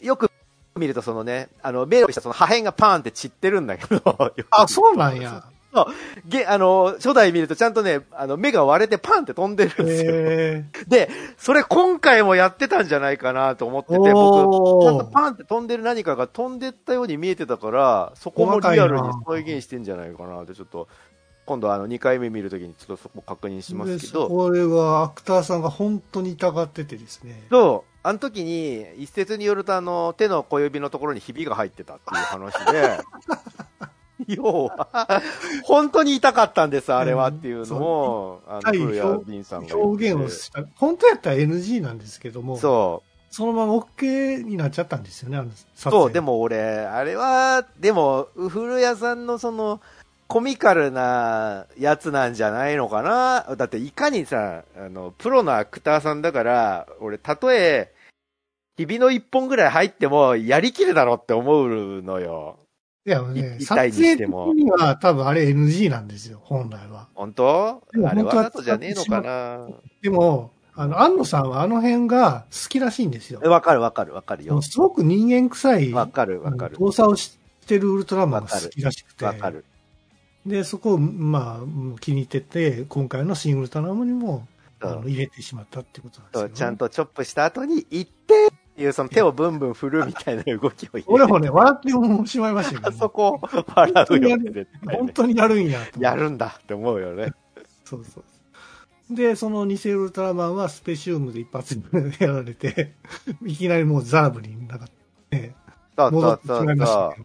よく見るとそのね、あの、目をしたその破片がパーンって散ってるんだけど。う。あ、そうなんや。げあの、初代見るとちゃんとね、あの、目が割れてパンって飛んでるんですよ。へで、それ今回もやってたんじゃないかなと思ってて、お僕、ーちゃんとパンって飛んでる何かが飛んでったように見えてたから、そこもリアルに再現してんじゃないかなって、ちょっと、今度あの2回目見るときにちょっとそこ確認しますけでど、これはアクターさんが本当に疑っててですね。そう、あの時に、一説によるとあの、手の小指のところにひびが入ってたっていう話で、要は、本当に痛かったんです、あれはっていうのを、あの、はい古谷敏さんが表現をした。本当やったら NG なんですけども、そう、そのまま OK になっちゃったんですよね、あの撮そう、影でも俺、あれは、でも、古谷さんのその、コミカルなやつなんじゃないのかな？だっていかにさ、あの、プロのアクターさんだから、俺、たとえ、ひびの一本ぐらい入っても、やりきるだろって思うのよ。いやね、撮影的には多分あれ NG なんですよ、本来は。本当？あれわとじゃねえのかなでも、あの、安野さんはあの辺が好きらしいんですよえ。わかるわかるわかるよ。すごく人間臭いわかるわかる。動作をしてるウルトラマンが好きらしくて。わかる。で、そこを、まあ、気に入ってて、今回のシン・ウルトラマンにも、あの入れてしまったってことなんですよ、ね。ちゃんとチョップした後に、行っていう、その手をブンブン振るみたいな動きを入れて俺もね、笑ってもしまいましたけど、あそこ、笑うよね、本当にやるんやと。やるんだって思うよね。そうそう。で、その偽ウルトラマンはスペシウムで一発でやられて、いきなりもうザラブになんか、ね、そうそうそうそう。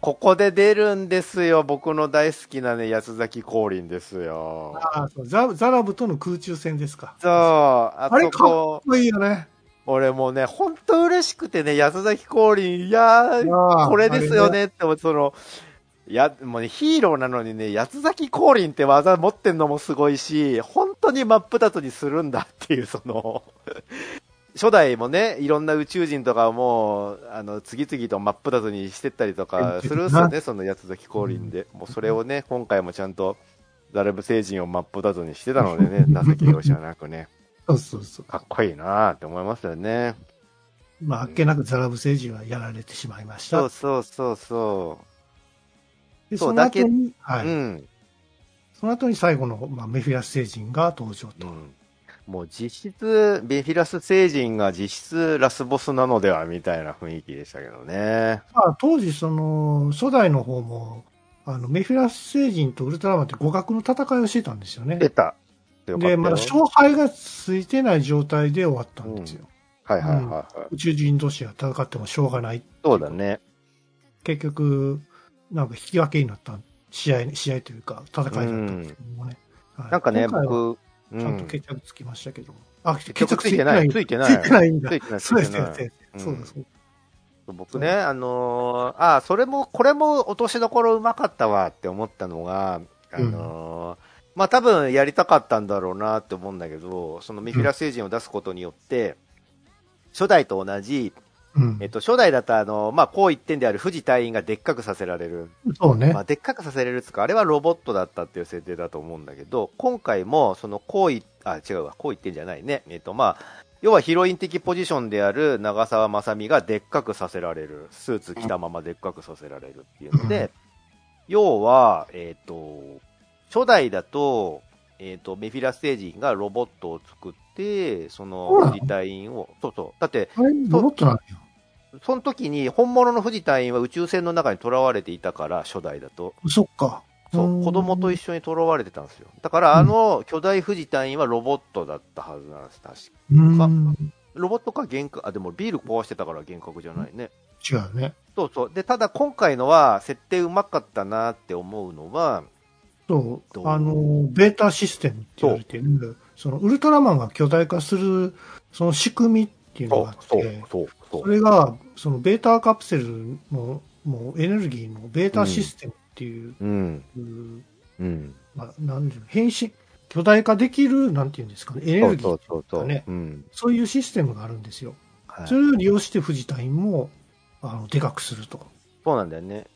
ここで出るんですよ。僕の大好きなね、安崎降臨ですよ。ああそうザザラブとの空中戦ですか。そう、ああれかっこいいよね。俺もうね、ほんと嬉しくてね、安崎降臨、いやー、これですよねって思って、その、いや、もうね、ヒーローなのにね、八崎降臨って技持ってんのもすごいし、本当に真っ二つにするんだっていう、その、初代もね、いろんな宇宙人とかも、あの、次々と真っ二つにしてったりとかするんですよね、その八崎降臨で。もうそれをね、今回もちゃんと、ザルブ星人を真っ二つにしてたのでね、情け容赦なくね、そうそうそう。かっこいいなーって思いますよね。まあ、あっけなくザラブ星人はやられてしまいました。そうそうそうそでその後に、う。はい。うん。その後に最後の、まあ、メフィラス星人が登場と。うんもう実質、ベフィラス星人が実質ラスボスなのではみたいな雰囲気でしたけどね。まあ、当時、その、初代の方も、あの、メフィラス星人とウルトラマンって互角の戦いをしてたんですよね。出た。よかったで、よまだ勝敗がついてない状態で終わったんですよ。はいはいはいはい。宇宙人同士が戦ってもしょうがない。そうだね。結局、なんか引き分けになった試合、試合というか、戦いだったんですけどもね。はいなんかね、僕、うちゃんとん。決着つきましたけども。あ、決結局ついてない。ついてない。ついてないんだつ。いてない。つそうですいてない。ね。そうです。僕ね、あのーああ、それも、これも落としどころうまかったわって思ったのが、あのーまあ多分やりたかったんだろうなって思うんだけど、そのメフィラ星人を出すことによって、初代と同じ、うんえっと、初代だとあの、まあ、こう一点である富士隊員がでっかくさせられる。そうねま。あ、でっかくさせられるっつうか、あれはロボットだったっていう設定だと思うんだけど、今回も、その、こうい、あ、違うわ、こう一点じゃないね。えっと、まあ、要はヒロイン的ポジションである長澤まさみがでっかくさせられる。スーツ着たままでっかくさせられるっていうので、要は、えっ、と、初代だと、えっ、と、メフィラス星人がロボットを作って、その富士隊員を、そうそう。だって、ロボットなんや。その時に本物の富士隊員は宇宙船の中に囚われていたから、初代だと。そっか。そう、子供と一緒に囚われてたんですよ。だから、あの巨大富士隊員はロボットだったはずなんです、確か。うん。ロボットか幻覚、あ、でもビール壊してたから幻覚じゃないね。違うね。そうそう。で、ただ今回のは、設定うまかったなって思うのは、そどうう。あの、ベータシステムって言われてる、そのウルトラマンが巨大化する、その仕組みっていうのがあって、、それが、そのベータカプセルの、もうエネルギーのベータシステムっていう、うん、うんうん。まあ、なんでしょう変身、巨大化できる、なんていうんですかね、エネルギーそうそうそう。ねうん。そういうシステムがあるんですよ。はいそれを利用して富士隊員も、あの、でかくすると。そうなんだよね。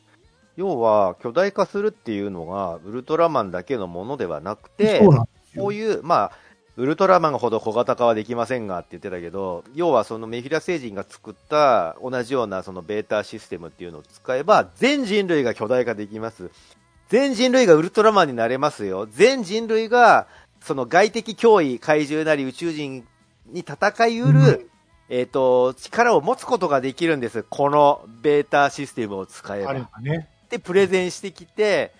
要は、巨大化するっていうのが、ウルトラマンだけのものではなくて。こういう、まあ、ウルトラマンほど小型化はできませんがって言ってたけど、要はそのメフィラ星人が作った同じようなそのベータシステムっていうのを使えば、全人類が巨大化できます。全人類がウルトラマンになれますよ。全人類が、その外的脅威、怪獣なり宇宙人に戦いうる、うんえっ、と、力を持つことができるんです。このベータシステムを使えば。あればね。ってプレゼンしてきて、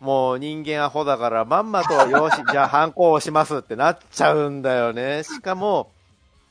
もう人間アホだからまんまと、よし、じゃあ反抗をしますってなっちゃうんだよね。しかも、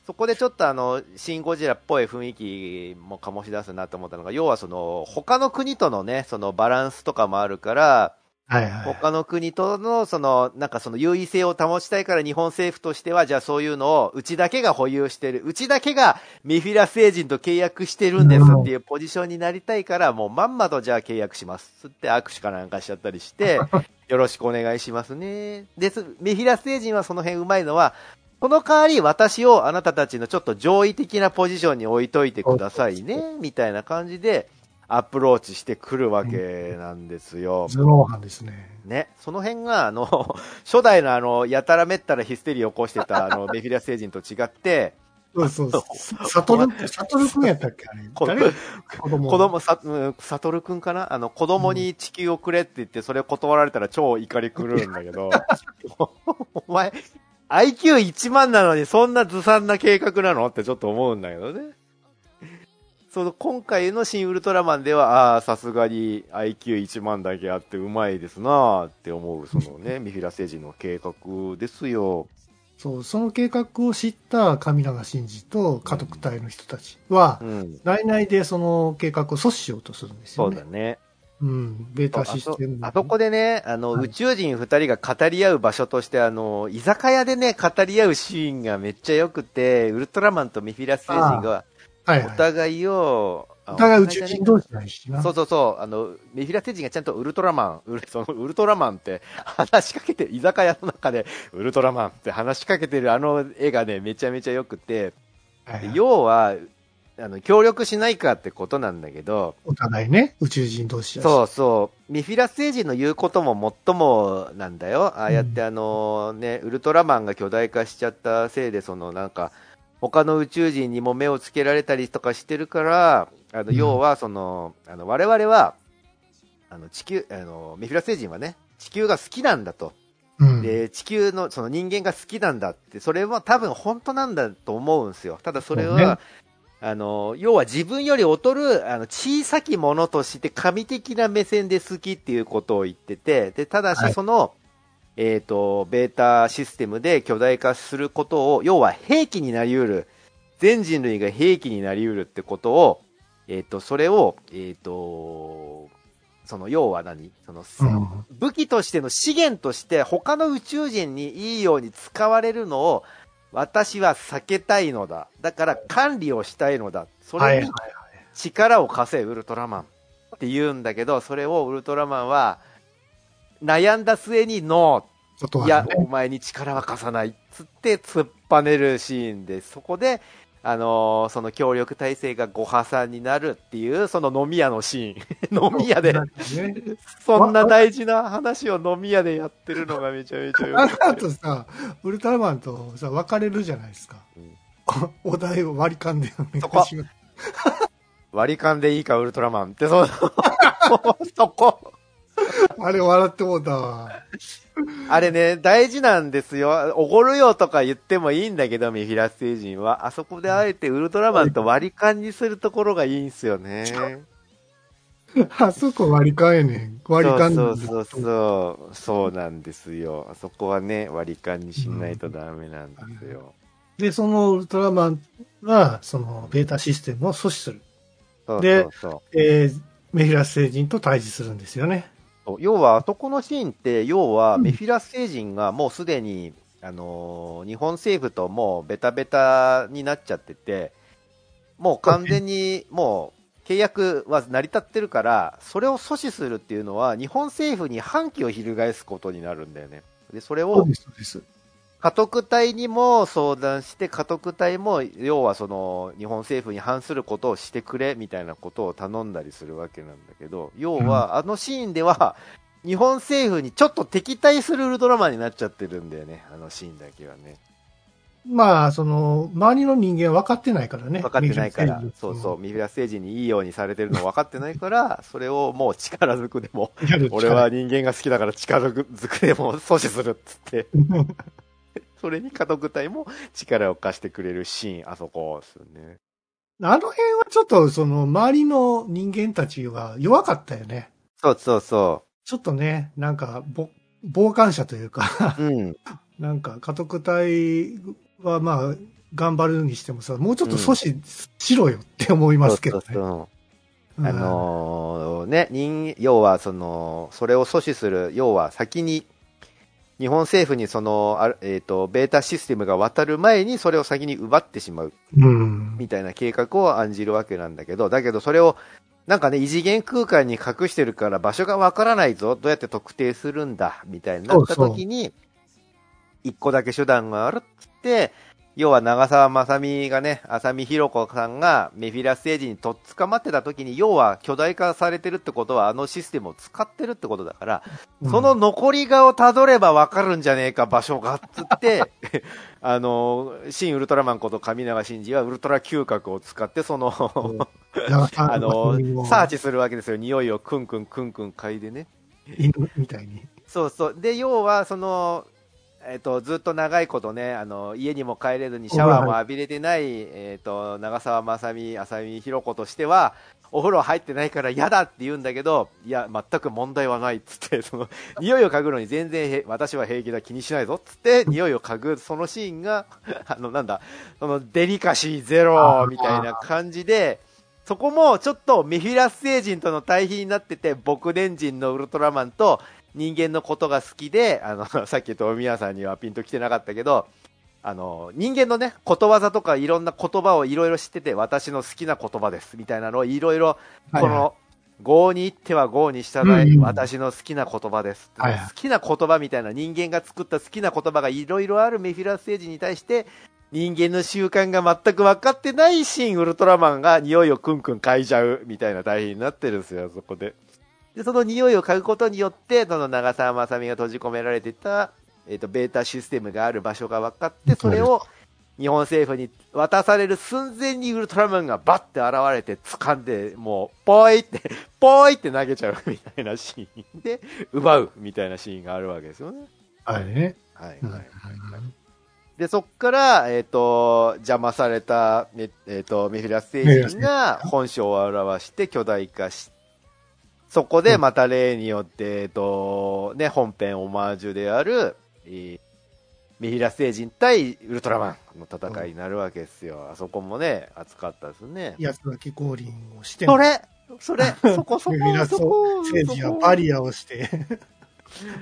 そこでちょっとあの、シン・ゴジラっぽい雰囲気も醸し出すなと思ったのが、要はその、他の国とのね、そのバランスとかもあるから、はいはい。他の国との、その、なんかその優位性を保ちたいから日本政府としては、じゃあそういうのを、うちだけが保有してる、うちだけがメフィラ星人と契約してるんですっていうポジションになりたいから、もうまんまとじゃあ契約します。つって握手かなんかしちゃったりして、よろしくお願いしますね。です、メフィラ星人はその辺うまいのは、この代わり私をあなたたちのちょっと上位的なポジションに置いといてくださいね、みたいな感じでアプローチしてくるわけなんですよ。頭脳犯ですね。ね、その辺が、あの、初代のあの、やたらめったらヒステリーを起こしてた、あの、メフィラ星人と違って、そうそうそう。サトル、サトルくんやったっけあれ。子供。子供、さ、うんサトルくんかな？あの、子供に地球をくれって言って、それを断られたら超怒り狂うんだけど、お前、IQ1 万なのにそんなずさんな計画なの？ってちょっと思うんだけどね。その、今回の新ウルトラマンでは、ああ、さすがに IQ1 万だけあってうまいですなあって思う、そのね、ミフィラ星人の計画ですよ。そう、その計画を知った神永真司と家督隊の人たちはう、ん。内々でその計画を阻止しようとするんですよね。そうだね。うん。ベータシステム。あそあそこでね、あの、はい宇宙人二人が語り合う場所として、あの、居酒屋でね、語り合うシーンがめっちゃ良くて、ウルトラマンとミフィラス星人が、はいはい。お互いを、あお互い宇宙人同士しな。そうそうそう、あの、ミフィラス星人がちゃんとウルトラマン、ウルそのウルトラマンって話しかけて、居酒屋の中で ウルトラマンって話しかけてるあの絵がね、めちゃめちゃ良くて、はいはい要は、あの、協力しないかってことなんだけど、お互いね、宇宙人同士だし。そうそう。ミフィラス星人の言うことももっともなんだよ。ああやってあのね、ウルトラマンが巨大化しちゃったせいで、そのなんか、他の宇宙人にも目をつけられたりとかしてるから、あの、うん要はその、あの、我々は、あの、地球、あの、ミフィラス星人はね、地球が好きなんだと。うん。で、地球の、その人間が好きなんだって、それは多分本当なんだと思うんですよ。ただそれは、あの、要は自分より劣る、あの、小さきものとして神的な目線で好きっていうことを言ってて、で、ただはいしその、えっ、と、ベータシステムで巨大化することを、要は兵器になり得る、全人類が兵器になり得るってことを、えっ、と、それを、えっ、と、その、要は何？その、うん。武器としての資源として他の宇宙人にいいように使われるのを私は避けたいのだ。だから管理をしたいのだ。それに。力を貸せ、ウルトラマン。って言うんだけど、それをウルトラマンは悩んだ末にノー。いや。お前に力は貸さない。つって突っぱねるシーンで、そこで、あのーその協力体制がご破産になるっていう、その飲み屋のシーン。飲み屋でね。そんな大事な話を飲み屋でやってるのがめちゃめちゃよあのくて。後さ、ウルトラマンとさ、別れるじゃないですか。うんお題を割り勘でお願いします。割り勘でいいか、ウルトラマンって、そう、そこ。あれ笑ってもうたわ。あれね、大事なんですよ。おごるよとか言ってもいいんだけど、ミフィラス星人は。あそこであえてウルトラマンと割り勘にするところがいいんすよね。あそこ割り勘やねん。割り勘そうそうそうそう。なんですよ。あそこはね、割り勘にしないとダメなんですよ。で、そのウルトラマンは、そのベータシステムを阻止する。そうでそうそう。えー、メフィラス星人と対峙するんですよね。要は、あそこのシーンって、要は、うんメフィラス星人がもうすでに、あのー日本政府ともうベタベタになっちゃってて、もう完全に、もう、契約は成り立ってるから、それを阻止するっていうのは、日本政府に反旗を翻すことになるんだよね。で、それを。家督隊にも相談して、家督隊も、要はその、日本政府に反することをしてくれ、みたいなことを頼んだりするわけなんだけど、要は、あのシーンでは、日本政府にちょっと敵対するウルトラマンになっちゃってるんだよね、あのシーンだけはね。まあ、その、周りの人間分かってないからね。分かってないから。そうそう、ミフィラス星人にいいようにされてるの分かってないから、それをもう力ずくでも、俺は人間が好きだから力ずくでも阻止するっつって、それに家督隊も力を貸してくれるシーン、あそこですよね。あの辺はちょっと、その、周りの人間たちは弱かったよね。そうそうそちょっとね、なんか、ぼ、傍観者というか、う。うん。なんか、家督隊はまあ、頑張るにしてもさ、もうちょっと阻止しろよって思いますけどね。そうそうそううんあのーね、人、要はその、それを阻止する、要は先に、日本政府にその、あるえっ、と、ベータシステムが渡る前にそれを先に奪ってしまううん。みたいな計画を案じるわけなんだけど、だけどそれを、なんかね、異次元空間に隠してるから場所がわからないぞ、どうやって特定するんだ、みたいになった時に、一個だけ手段があるっつって、要は長澤まさみがね、浅見弘子さんがメフィラス星人にとっ捕まってた時に、要は巨大化されてるってことは、あのシステムを使ってるってことだから、その残りがをたどればわかるんじゃねえか、場所が、っつって、あの、新ウルトラマンこと神永真司はウルトラ嗅覚を使って、そ の、あの、サーチするわけですよ。匂いをクンクンクンクン嗅いでね。犬みたいに。そうそう。で、要は、その、えっ、と、ずっと長いことね、あの、家にも帰れずにシャワーも浴びれてない、えっ、と、長澤まさみ、浅見ひろ子としては、お風呂入ってないから嫌だって言うんだけど、いや、全く問題はないっつって、その、匂いを嗅ぐのに全然へ、私は平気だ、気にしないぞっつって、匂いを嗅ぐ、そのシーンが、あの、なんだ、その、デリカシーゼロみたいな感じで、そこもちょっとメフィラス星人との対比になってて、僕伝人のウルトラマンと人間のことが好きで、あの、さっき言ったお宮さんにはピンと来てなかったけど、あの、人間のね、ことわざとかいろんな言葉をいろいろ知ってて、私の好きな言葉です、みたいなのをいろいろ、この、業に行っては業に従い、私の好きな言葉です、はいはい。好きな言葉みたいな人間が作った好きな言葉がいろいろあるメフィラス星人に対して、人間の習慣が全く分かってないシン・ウルトラマンが匂いをクンクン嗅いじゃうみたいな対比になってるんですよ、そこで。で、その匂いを嗅ぐことによって、その長澤まさみが閉じ込められてた、えっ、と、ベータシステムがある場所が分かって、それを日本政府に渡される寸前にウルトラマンがバッて現れて掴んで、もう、ポイって、ポイって投げちゃうみたいなシーンで、奪うみたいなシーンがあるわけですよね。はいね。はい、うんはい。で、そっから、えっ、と、邪魔された、ええっ、と、メフィラス星人が本性を表して巨大化し、そこでまた例によって、えっ、と、ね、本編オマージュである、えーメフィラス星人対ウルトラマンの戦いになるわけですよ。あそこもね、熱かったですね。安崎降臨をしてそれそれ そこそこそこ星人はバリアをして、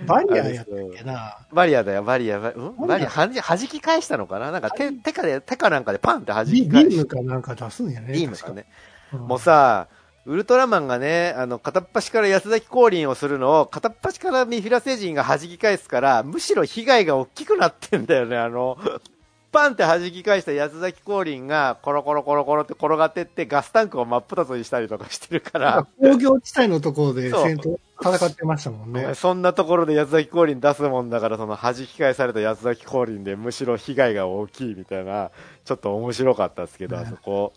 バリアやったっけな。バリアだよ、バリア。バうん？バリア、はじ、弾き返したのかな？なんか手、手かで、手かなんかでパンって弾ビき返しビームかなんか出すんやね。ビームかね。確か。もうさ、ウルトラマンがね、あの、片っ端から八つ裂き光輪をするのを、片っ端からメフィラス星人が弾き返すから、むしろ被害が大きくなってんだよね、あの、パンって弾き返した八つ裂き光輪が、コロコロコロコロって転がってって、ガスタンクを真っ二つにしたりとかしてるか、ら工業地帯のところで戦闘、戦ってましたもんね。そんなところで安崎降臨出すもんだから、その弾き返された安崎降臨でむしろ被害が大きいみたいな、ちょっと面白かったですけど、ねあそこ。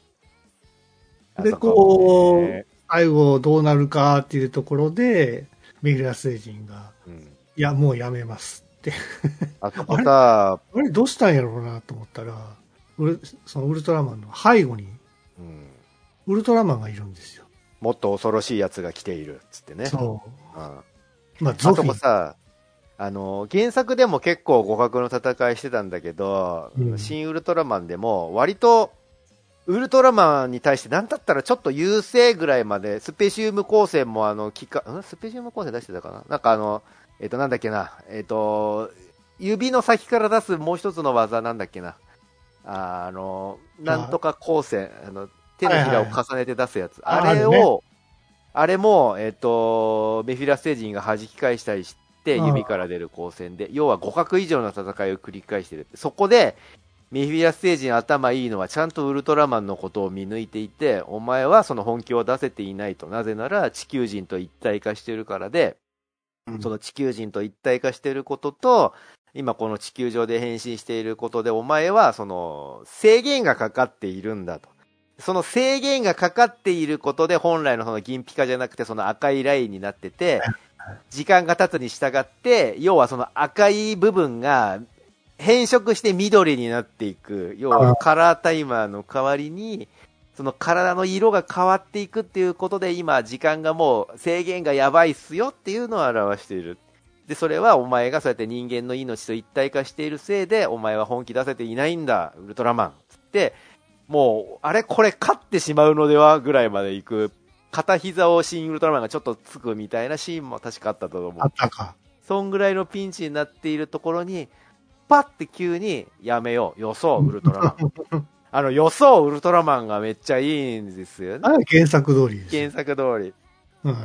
でこね最後どうなるかっていうところで、メフィラス星人が、うんいや、もうやめますって。あそこさ、あれどうしたんやろうなと思ったら、ウルそのウルトラマンの背後にうんウルトラマンがいるんですよ。もっと恐ろしい奴が来ている、つってね。そう。うんまあ、ゾフィー。こさ、あの、原作でも結構互角の戦いしてたんだけど、うん新ウルトラマンでも割と、ウルトラマンに対して何だったらちょっと優勢ぐらいまで、スペシウム光線もあの、機械、ん？スペシウム光線出してたかな？なんかあの、えっ、と、なんだっけな、えっ、と、指の先から出すもう一つの技なんだっけな？ああの、なんとか光線、あの、手のひらを重ねて出すやつ。はいはいあれああるねを、あれも、えっ、と、メフィラス星人が弾き返したりして、うん指から出る光線で、要は互角以上の戦いを繰り返してる。そこで、メフィラス星人頭いいのはちゃんとウルトラマンのことを見抜いていて、お前はその本気を出せていないと。なぜなら地球人と一体化してるからで、その地球人と一体化していることと、今この地球上で変身していることで、お前はその制限がかかっているんだと。その制限がかかっていることで、本来のその銀ピカじゃなくて、その赤いラインになってて、時間が経つに従って、要はその赤い部分が変色して緑になっていく、要はカラータイマーの代わりに、その体の色が変わっていくっていうことで、今、時間がもう制限がやばいっすよっていうのを表している。で、それはお前がそうやって人間の命と一体化しているせいで、お前は本気出せていないんだ、ウルトラマン。つって、もう、あれこれ勝ってしまうのではぐらいまで行く、片膝を新ウルトラマンがちょっとつくみたいなシーンも確かあったと思うあ。ったか。そんぐらいのピンチになっているところに、パッて急にやめよう、予想ウルトラマン。あの予想ウルトラマンがめっちゃいいんですよね。あ原作通りです。原作通り。うん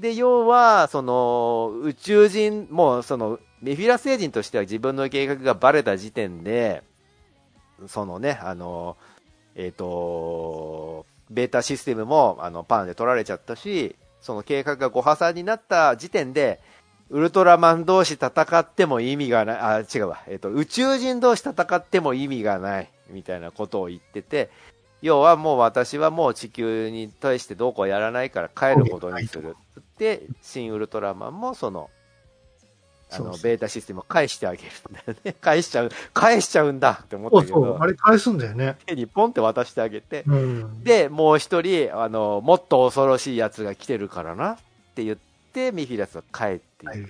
で、要は、その、宇宙人、もう、その、メフィラス星人としては自分の計画がバレた時点で、そのね、あの、えっ、と、ベータシステムも、あの、パンで取られちゃったし、その計画がご破産になった時点で、ウルトラマン同士戦っても意味がない、あ、違うわ、えっ、と、宇宙人同士戦っても意味がない、みたいなことを言ってて、要はもう私はもう地球に対してどうこうやらないから帰ることにする。つって、新ウルトラマンもその、あの、そうそうベータシステムを返してあげるんだよね。返しちゃう、返しちゃうんだって思っそうそう。たけどあ、れ返すんだよね。手にポンって渡してあげて、うん。で、もう一人、あの、もっと恐ろしい奴が来てるからなって言って、ミフィラスは帰ってい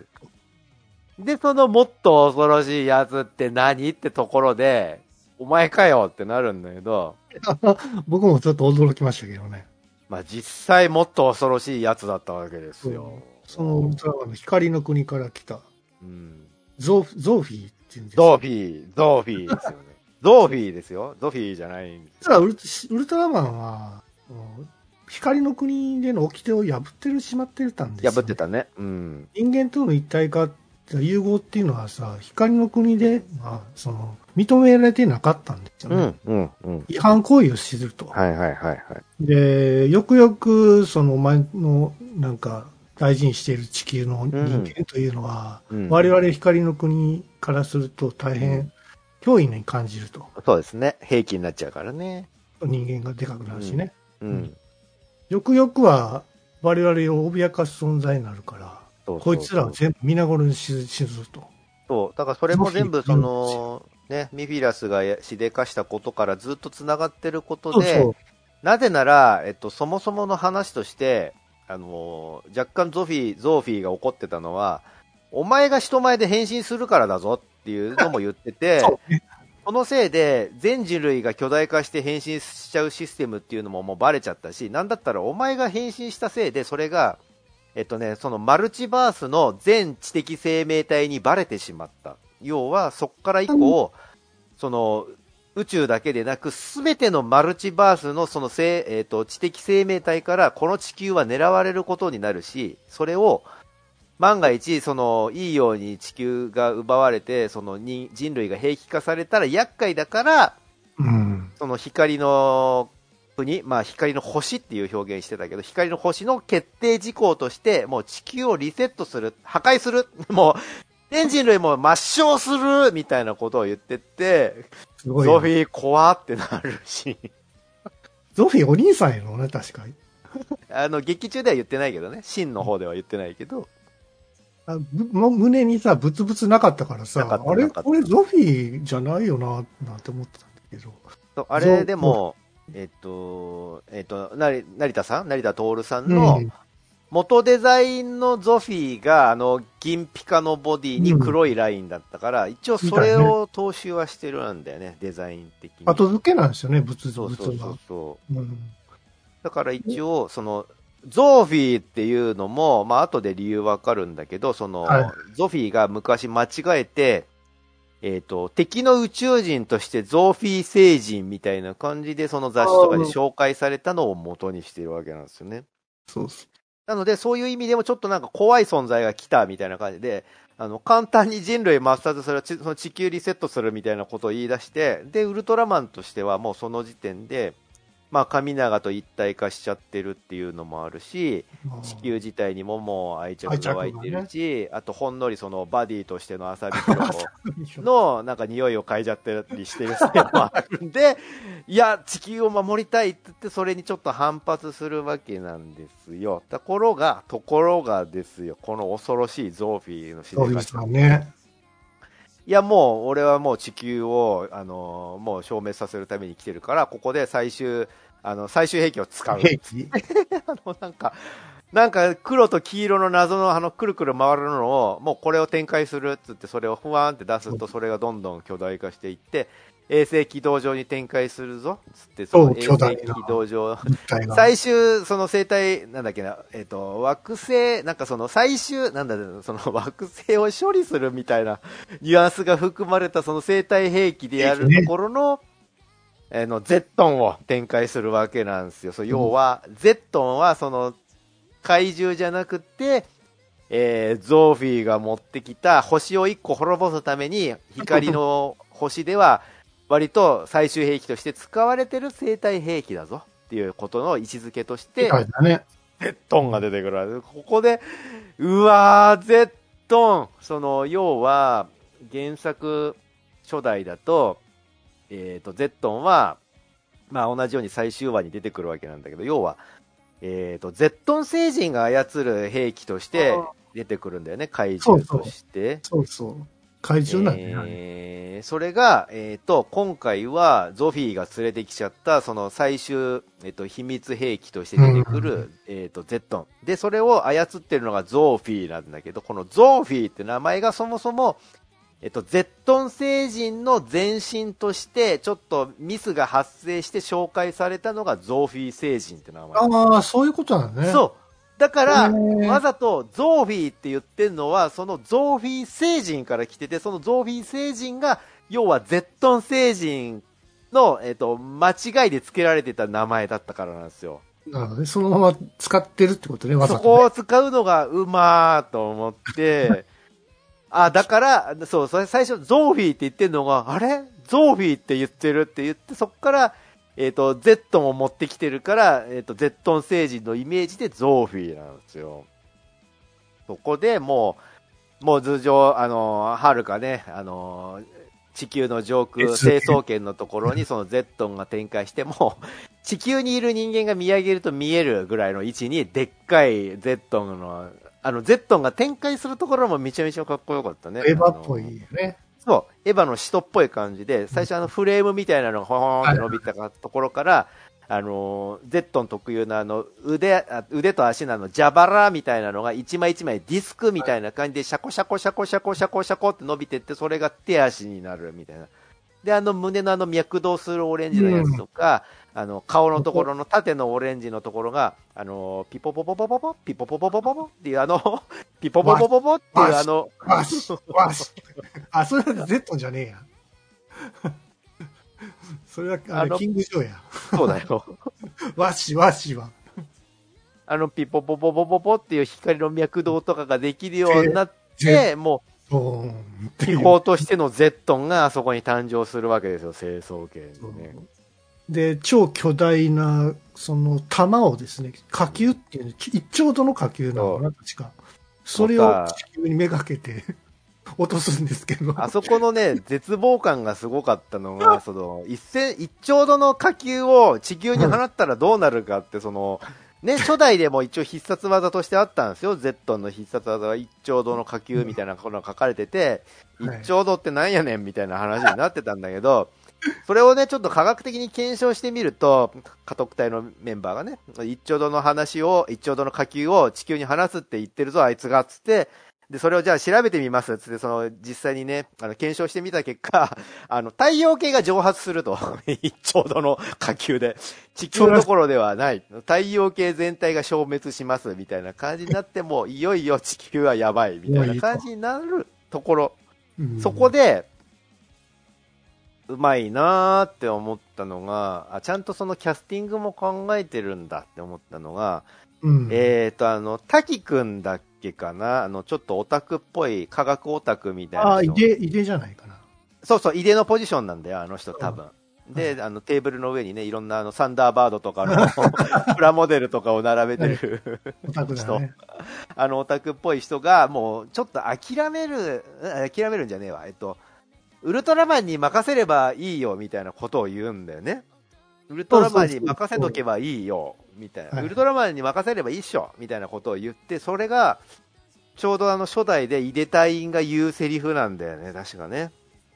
で、そのもっと恐ろしい奴って何ってところで、お前かよってなるんだけど、僕もちょっと驚きましたけどね。まあ実際もっと恐ろしい奴だったわけですよ。そのウルトラマンの光の国から来たうん。ゾフゾーフィーっていうんですゾーフィー、ゾーフィーですよね。ゾーフィーですよ。ゾフィーじゃないんですウルトラマンは、うん光の国での掟を破ってるしまってたんですよ、破ってたね。うん。人間との一体化、融合っていうのはさ、光の国で、まあ、その、認められてなかったんですよね。うん、うん、うん。違反行為をすると。はいはいはいはい。で、よくよく、その、お前の、なんか、大事にしている地球の人間というのは、うん我々光の国からすると大変脅威に感じると。そうですね。兵器になっちゃうからね。人間がでかくなるしね。うん。よくよくは、我々を脅かす存在になるから、そうそうそうこいつらを全部皆殺しにし死ぬぞと。そう。だからそれも全部その、ね、ミフィラスがしでかしたことからずっと繋がってることで、そうそう。なぜなら、えっと、そもそもの話として、あの、若干ゾフィー、ゾーフィーが怒ってたのは、お前が人前で変身するからだぞっていうのも言ってて、そ。のせいで全人類が巨大化して変身しちゃうシステムっていうのももうバレちゃったし、なんだったらお前が変身したせいでそれが、えっとね、そのマルチバースの全知的生命体にバレてしまった。要はそこから以降、その宇宙だけでなく全てのマルチバースのその、えっと知的生命体からこの地球は狙われることになるし、それを万が一、その、いいように地球が奪われて、その人人類が兵器化されたら厄介だから、うん。その光の国、まあ光の星っていう表現してたけど、光の星の決定事項として、もう地球をリセットする、破壊する、もう、全人類も抹消するみたいなことを言ってって、すごいよ。ゾフィー怖ってなるし、ゾフィーお兄さんやろね、確かに。あの、劇中では言ってないけどね、真の方では言ってないけど、あ胸にさ、ブツブツなかったからさなかっ、たあれなかったこれゾフィーじゃないよな、なんて思ってたんだけど。そうあれでも、えっと、えっと、成成田さん？成田徹さんの、うん元デザインのゾフィーが、あの、銀ピカのボディに黒いラインだったから、一応それを踏襲はしてるんだよね、デザイン的に。後付けなんですよね、物そうそうそう。そう。うんだから一応、その、ゾーフィーっていうのも、まあ後で理由わかるんだけど、その、はいゾフィーが昔間違えて、えっ、と、敵の宇宙人としてゾーフィー星人みたいな感じで、その雑誌とかで紹介されたのを元にしてるわけなんですよね。そうそなので、そういう意味でもちょっとなんか怖い存在が来たみたいな感じで、あの、簡単に人類抹殺する、ちその地球リセットするみたいなことを言い出して、で、ウルトラマンとしてはもうその時点で、まあ、神長と一体化しちゃってるっていうのもあるし、う。地球自体にももう愛着が湧いてるし、あとほんのりそのバディとしての浅見弘子のなんか匂いを嗅いじゃったりしてるせいもあるんで、いや、地球を守りたいって言って、それにちょっと反発するわけなんですよ。ところが、ところがですよ、この恐ろしいゾーフィーのしでかしそうですよね。いや、もう、俺はもう地球を、あのもう消滅させるために来てるから、ここで最終、あの、最終兵器を使う。兵器？あの、なんか、なんか黒と黄色の謎のあのくるくる回るのを、もうこれを展開するっつって、それをふわーんって出すと、それがどんどん巨大化していって、衛星軌道上に展開するぞ。っつって、その衛星軌道上。最終、その生態、なんだっけな、えっ、と、惑星、なんかその最終、なんだその 惑星を処理するみたいなニュアンスが含まれたその生態兵器でやるところの、あの、ゼットンを展開するわけなんですよ。そう要は、ゼットンはその、怪獣じゃなくて、えー、ゾーフィーが持ってきた星を一個滅ぼすために、光の星では、割と最終兵器として使われてる生態兵器だぞっていうことの位置づけとして、ね。ゼットンが出てくるわけここで、うわー、ゼットンその、要は、原作初代だと、えっ、と、ゼットンは、まあ同じように最終話に出てくるわけなんだけど、要は、えっ、と、ゼットン星人が操る兵器として出てくるんだよね、怪獣として。そうそう。怪獣なんだよね。えーそれが、えっ、と、今回はゾフィーが連れてきちゃった、その最終、えっ、と、秘密兵器として出てくる、うんえっ、と、ゼットン。で、それを操ってるのがゾーフィーなんだけど、このゾーフィーって名前がそもそも、えっと、ゼットン星人の前身として、ちょっとミスが発生して紹介されたのがゾーフィー星人って名前。ああ、そういうことなんだね。そう。だから、わざとゾーフィーって言ってるのは、そのゾーフィー星人から来てて、そのゾーフィー星人が、要はゼットン星人の、えっ、と、間違いで付けられてた名前だったからなんですよ。う。なので、そのまま使ってるってことね、わざそこと、ね。を使うのがうまーと思って、あ、だから、そう、それ最初、ゾーフィーって言ってるのが、あれ？ゾーフィーって言ってるって言って、そこから、えっ、と、ゼットンを持ってきてるから、えっ、と、ゼットン星人のイメージでゾーフィーなんですよ。そこでもう、もう頭上、あの、はるかね、あの、地球の上空、別成層圏のところにそのゼットンが展開しても、地球にいる人間が見上げると見えるぐらいの位置に、でっかいゼットンの、あの、ゼットンが展開するところもめちゃめちゃかっこよかったね。エヴァっぽいよね。そう、エヴァの使徒っぽい感じで、最初あのフレームみたいなのがほーんって伸びたところから、あの、ゼットン特有のあの、腕、あ腕と足のあの、蛇腹みたいなのが一枚一枚ディスクみたいな感じで、シャコシャコシャコシャコシャコシャコって伸びてって、それが手足になるみたいな。で、あの胸のあの脈動するオレンジのやつとか、あの、顔のところの縦のオレンジのところが、あの、ピポポポポポポ、ピポポポポポポっていうあの、ピポポポポポっていうあの、わし、わし。あ、それは Z じゃねえや。それは、あれ、あのキングジョーや。そうだよ。わし、わしは。あの、ピポポポポポポっていう光の脈動とかができるようになって、もう、ていう。秘宝としてのゼットンがあそこに誕生するわけですよ、成層圏でね。で、超巨大な、その、玉をですね、火球っていうの、一丁度の火球なのかな、確か。それを地球にめがけて 落とすんですけど。あそこのね、絶望感がすごかったのが、その、一戦、一丁度の火球を地球に放ったらどうなるかって、その、ね、初代でも一応必殺技としてあったんですよ。ゼットンの必殺技は一丁度の火球みたいなことが書かれてて、はい一丁度ってなんやねんみたいな話になってたんだけど、それをね、ちょっと科学的に検証してみると、家督隊のメンバーがね、一丁度の話を、一丁度の火球を地球に放すって言ってるぞ、あいつが、つって、で、それをじゃあ調べてみます、つって、その、実際にね、あの、検証してみた結果、あの、太陽系が蒸発すると。一丁度の火球で。地球どころではない。太陽系全体が消滅します、みたいな感じになっても、いよいよ地球はやばい、みたいな感じになるところ。そこで、うまいなーって思ったのがあ、ちゃんとそのキャスティングも考えてるんだって思ったのが、うん、えっ、ー、と、あの、滝くんだっけかな？あの、ちょっとオタクっぽい科学オタクみたいな。ああ、井出、井出じゃないかな。そうそう、井出のポジションなんだよ、あの人多分。うん、で、あの、テーブルの上にね、いろんなあの、サンダーバードとかの プラモデルとかを並べてる、オタクだね。あの、オタクっぽい人が、もう、ちょっと諦める、諦めるんじゃねえわ。えっと、ウルトラマンに任せればいいよみたいなことを言うんだよね。ウルトラマンに任せとけばいいよ、みたいな。ウルトラマンに任せればいいっしょ、みたいなことを言って、それが、ちょうどあの初代で井出隊員が言うセリフなんだよね、確かね。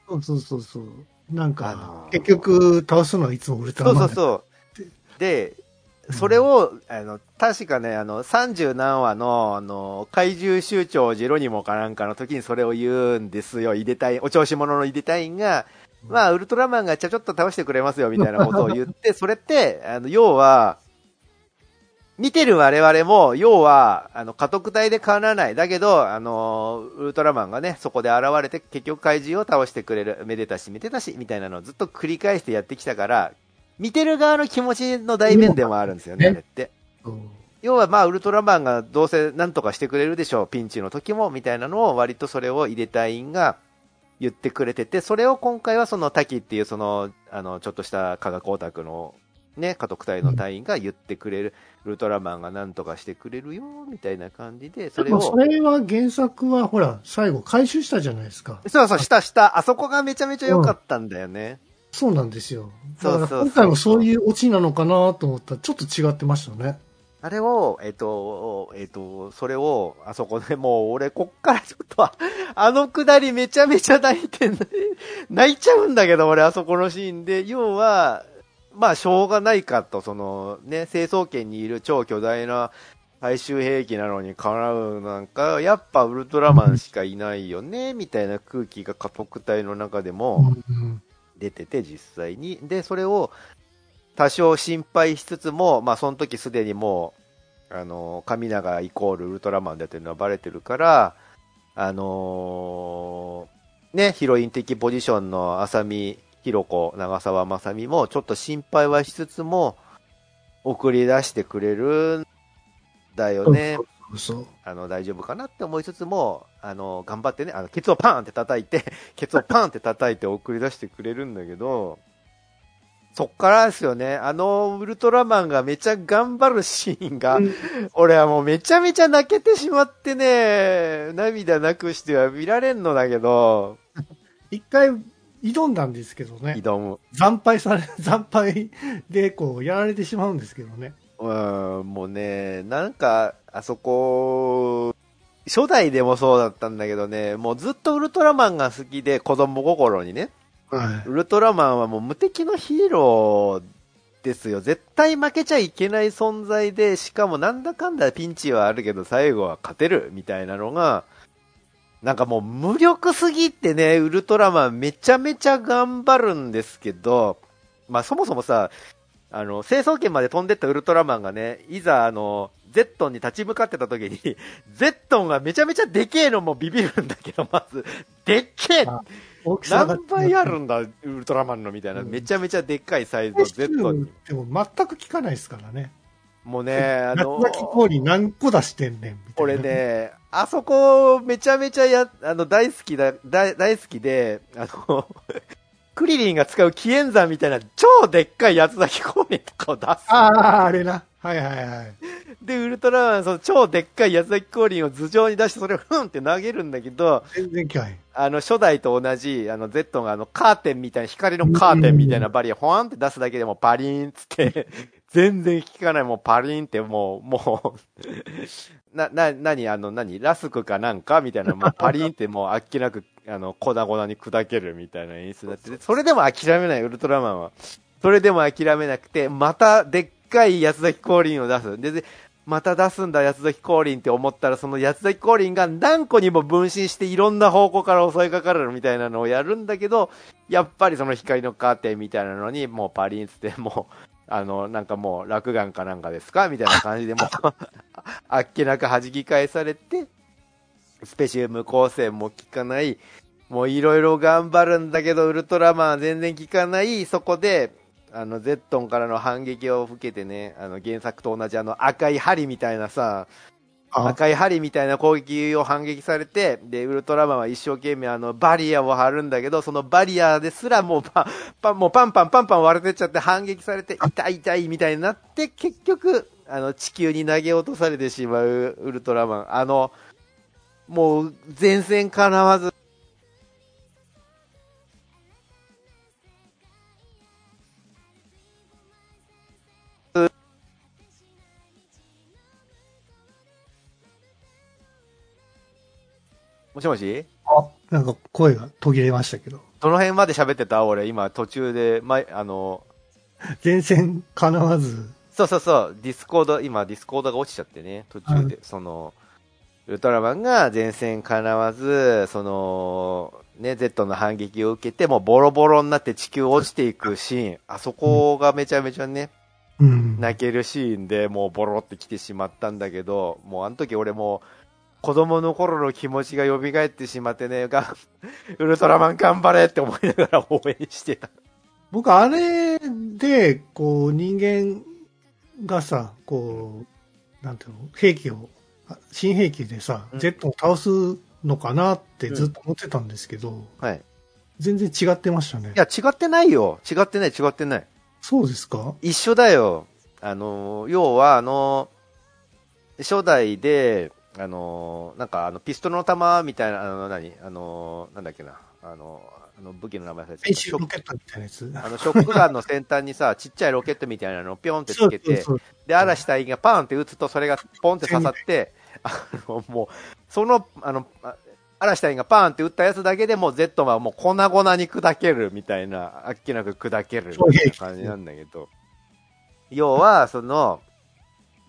そうそうそうそう。なんか、結局倒すのはいつもウルトラマンそうそうそう。で、それを、あの、確かね、あの、30何話の、あの、怪獣酋長ジェロニモかなんかの時にそれを言うんですよ。入れたい、お調子者の入れたいんが、まあ、ウルトラマンがちょちょっと倒してくれますよ、みたいなことを言って、それって、あの、要は、見てる我々も、要は、あの、家督隊で変わらない。だけど、あの、ウルトラマンがね、そこで現れて、結局怪獣を倒してくれる。めでたし、めでたし、みたいなのをずっと繰り返してやってきたから、見てる側の気持ちの代弁でもあるんですよね、あれって。要はまあ、ウルトラマンがどうせ何とかしてくれるでしょう、ピンチの時も、みたいなのを割とそれを入れた員が言ってくれてて、それを今回はその滝っていうその、あの、ちょっとした科学オタクのね、家督隊の隊員が言ってくれる、ウルトラマンが何とかしてくれるよ、みたいな感じで、それを。それは原作はほら、最後回収したじゃないですか。そうそう、したした。あそこがめちゃめちゃ良かったんだよね。うんそうなんですよ。だから今回もそういうオチなのかなと思ったら、ちょっと違ってましたね。あれを、えっ、ー、と、えっ、ー、と、それを、あそこでもう、俺、こっからちょっと、あのくだりめちゃめちゃ泣いて、泣いちゃうんだけど、俺、あそこのシーンで、要は、まあ、しょうがないかと、その、ね、成層圏にいる超巨大な最終兵器なのにかなうなんか、やっぱウルトラマンしかいないよね、みたいな空気が家督隊の中でも、出てて、実際に。で、それを多少心配しつつも、まあ、その時すでにもう、あの、神長イコールウルトラマンだっていうのはバレてるから、あのー、ね、ヒロイン的ポジションの浅見ひろ子、長澤まさみも、ちょっと心配はしつつも、送り出してくれるんだよね。そうあの大丈夫かなって思いつつも、あの頑張ってね、あのケツをパーンって叩いて、ケツをパーンって叩いて送り出してくれるんだけど、そっからですよね、あのウルトラマンがめちゃ頑張るシーンが、俺はもうめちゃめちゃ泣けてしまってね、涙なくしては見られんのだけど、一回挑んだんですけどね。挑む。惨敗され、惨敗でこうやられてしまうんですけどね。うん、もうね、なんか、あそこ、初代でもそうだったんだけどね、もうずっとウルトラマンが好きで、子供心にね、はい、ウルトラマンはもう無敵のヒーローですよ。絶対負けちゃいけない存在で、しかもなんだかんだピンチはあるけど、最後は勝てるみたいなのが、なんかもう無力すぎてね、ウルトラマンめちゃめちゃ頑張るんですけど、まあそもそもさ、あの、成層圏まで飛んでったウルトラマンがね、いざあの、ゼットンに立ち向かってた時に、ゼットンがめちゃめちゃでけえのもビビるんだけど、まず、でっけえ何倍あるんだ、ウルトラマンのみたいな、めちゃめちゃでっかいサイズのゼットンでも全く効かないですからね。もうね、あの、夏咲氷何個出してんねん、みたいな。俺ね、あそこめちゃめちゃや、あの、大好きだ、大大好きで、あの、クリリンが使う紀元山みたいな超でっかい八つ咲き光年とかを出す。ああ、あれな。はいはいはい。で、ウルトラマン、その超でっかい八つ咲き光輪を頭上に出して、それをふんって投げるんだけど、全然かい。あの、初代と同じ、あの、ゼッがあの、カーテンみたいな、光のカーテンみたいなバリア、ほわんって出すだけでもパリーンつって、全然効かない、もうパリーンってもう、もう な、な、なに、あの、何、ラスクかなんか？みたいな、もうパリーンってもうあっけなくあの、粉々に砕けるみたいな演出になって、それでも諦めない、ウルトラマンは。それでも諦めなくて、またでっかい八つ崎降臨を出す。で、でまた出すんだ、八つ崎降臨って思ったら、その八つ崎降臨が何個にも分身していろんな方向から襲いかかるみたいなのをやるんだけど、やっぱりその光のカーテンみたいなのに、もうパリンつって、もう、あの、なんかもう、落眼かなんかですかみたいな感じでもう あっけなく弾き返されて、スペシウム光線も効かない、もういろいろ頑張るんだけど、ウルトラマンは全然効かない、そこで、あの、ゼットンからの反撃を受けてね、あの、原作と同じあの赤い針みたいなさ、あ。赤い針みたいな攻撃を反撃されて、で、ウルトラマンは一生懸命あの、バリアを張るんだけど、そのバリアですらもうパン、パン、もうパンパンパンパン割れてっちゃって反撃されて、痛い痛いみたいになって、結局、あの、地球に投げ落とされてしまうウルトラマン。あの、もう、前線かなわず、もしもし？あ、なんか声が途切れましたけど。どの辺まで喋ってた？俺、今途中で、ま、あの、善戦叶わず、そうそうそう、ディスコード、今ディスコードが落ちちゃってね、途中で、その、ウルトラマンが善戦かなわず、その、ね、Z の反撃を受けて、もうボロボロになって地球落ちていくシーン、あそこがめちゃめちゃね、うん。泣けるシーンでもうボロってきてしまったんだけど、もうあの時俺もう、子供の頃の気持ちが蘇ってしまってね、がウルトラマン頑張れって思いながら応援してた。僕、あれで、こう、人間がさ、こう、なんていうの、兵器を、あ新兵器でさ、うん Z を倒すのかなってずっと思ってたんですけど、はい。全然違ってましたねい。や、違ってないよ。違ってない、違ってない。そうですか？一緒だよ。あの、要は、あの、初代で、あの、なんか、あの、ピストルの弾みたいな、あの、何？あの、なんだっけな？あの、あの武器の名前忘れてた。ロケットみたいなやつ。あの、ショックガンの先端にさ、ちっちゃいロケットみたいなのをピョンってつけて、そうそうで、嵐隊員がパーンって撃つと、それがポンって刺さって、あの、もう、その、あの、あ嵐隊員がパーンって撃ったやつだけでもう Z はもう粉々に砕けるみたいな、あっけなく砕けるみたいな感じなんだけど、要は、その、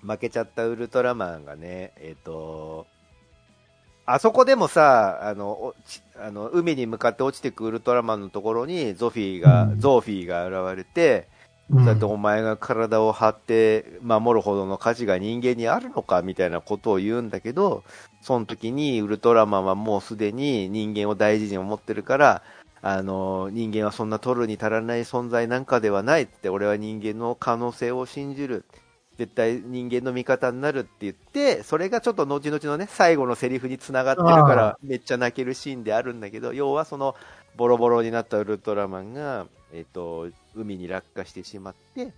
負けちゃったウルトラマンがね、えっ、と、あそこでもさ、あの、あの海に向かって落ちてくウルトラマンのところにゾフィーが、うんゾーフィーが現れて、うんだってお前が体を張って守るほどの価値が人間にあるのかみたいなことを言うんだけど、その時にウルトラマンはもうすでに人間を大事に思ってるから、あの、人間はそんな取るに足らない存在なんかではないって、俺は人間の可能性を信じる。絶対人間の味方になるって言って、それがちょっと後々のね、最後のセリフに繋がってるかあら、めっちゃ泣けるシーンであるんだけど、要はその、ボロボロになったウルトラマンが、えっ、と、海に落下してしまって、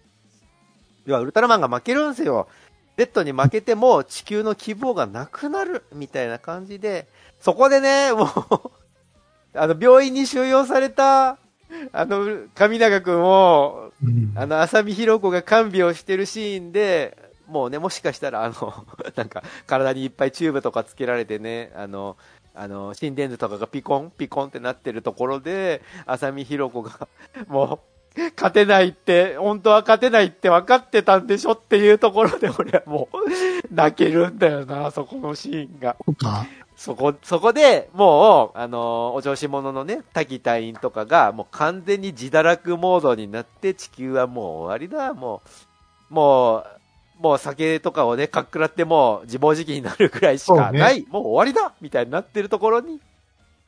要はウルトラマンが負けるんですよ。Z に負けても地球の希望がなくなるみたいな感じで、そこでね、もう、あの、病院に収容された、あの、上永くんを、あの、浅見弘子が看病してるシーンで、もうね、もしかしたら、あの、なんか、体にいっぱいチューブとかつけられてね、あの、あの、心電図とかがピコン、ピコンってなってるところで、浅見弘子が、も、勝てないって、本当は勝てないって分かってたんでしょっていうところで、俺はもう、泣けるんだよな、そこのシーンが。そこ、そこで、もう、あの、お調子者のね、滝隊員とかが、もう完全に自堕落モードになって、地球はもう終わりだ、もう、もう、もう酒とかをね、かっくらってもう自暴自棄になるくらいしかそうね。ない、もう終わりだ！みたいになってるところに、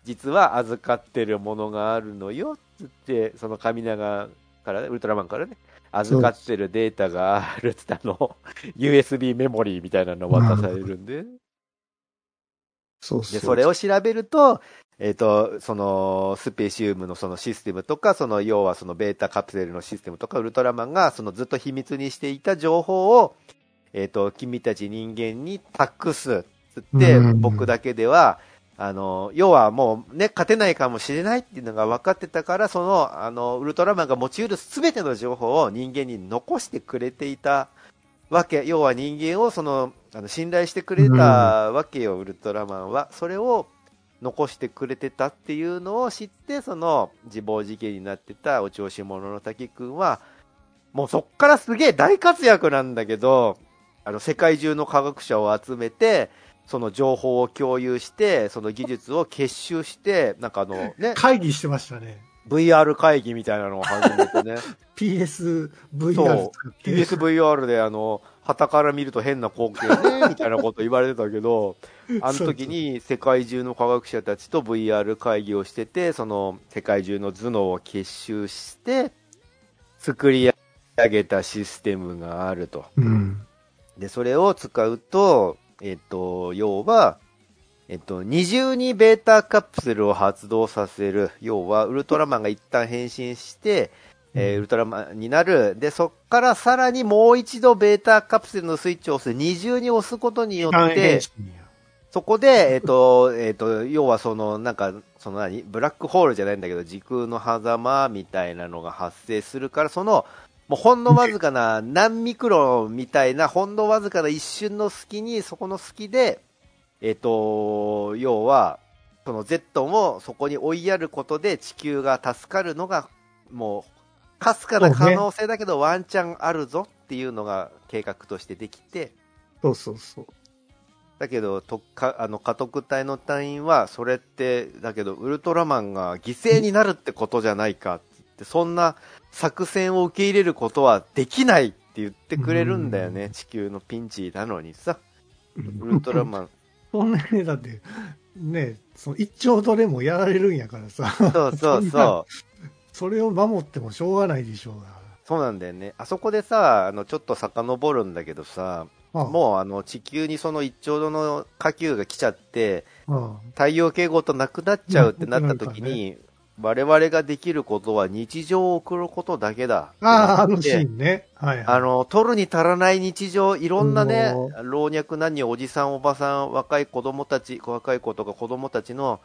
実は預かってるものがあるのよ、つって、その神長からね、ウルトラマンからね、預かってるデータがあるって、あの、USB メモリーみたいなの渡されるんで、そうそう。で、それを調べると、えっ、と、その、スペシウムのそのシステムとか、その、要はそのベータカプセルのシステムとか、ウルトラマンが、そのずっと秘密にしていた情報を、えっ、と、君たち人間に託す。つって、うん僕だけでは、あの、要はもうね、勝てないかもしれないっていうのが分かってたから、その、あの、ウルトラマンが持ち得る全ての情報を人間に残してくれていたわけ、要は人間をその、あの信頼してくれたわけよ、ウルトラマンは。それを、残してくれてたっていうのを知って、その自暴自棄になってたお調子者の滝くんは、もうそっからすげえ大活躍なんだけど、あの世界中の科学者を集めて、その情報を共有して、その技術を結集して、なんかあのね、会議してましたね。VR 会議みたいなのを始めてね、PSVR。PSVR であの、旗から見ると変な光景ね、みたいなこと言われてたけど、あの時に世界中の科学者たちと VR 会議をしてて、その世界中の頭脳を結集して、作り上げたシステムがあると。うん。で、それを使うと、えっと、要は、えっと、二重にベータカプセルを発動させる。要は、ウルトラマンが一旦変身して、えーウルトラマンになる。で、そっからさらにもう一度ベータカプセルのスイッチを押す。二重に押すことによって、そこで、えっ、と、えっ、と、要はその、なんか、その何？ブラックホールじゃないんだけど、時空の狭間みたいなのが発生するから、その、もうほんのわずかな、何ミクロンみたいな、ほんのわずかな一瞬の隙に、そこの隙で、えっ、と、要は、そのゼットンをそこに追いやることで地球が助かるのが、もう、かすかな可能性だけど、ワンチャンあるぞっていうのが計画としてできて、そうそうそう。だけど、とかあの家督隊の隊員は、それって、だけど、ウルトラマンが犠牲になるってことじゃないかっそんな作戦を受け入れることはできないって言ってくれるんだよね、うん地球のピンチなのにさ、ウウルトラマン。そんなにだって、ね、その一丁どれもやられるんやからさ、そうそうそう。それを守ってもしょうがないでしょうが。そうなんだよね。あそこでさ、あの、ちょっと遡るんだけどさ、ああもうあの、地球にその一丁度の火球が来ちゃって、あ太陽系ごとなくなっちゃうってなった時に、我々ができることは日常を送ることだけだ。あ、ああ、あのシーンね。はい、はい。あの、取るに足らない日常、いろんなねも、老若男女、おじさん、おばさん、若い子供たち、若い子とか子供たちの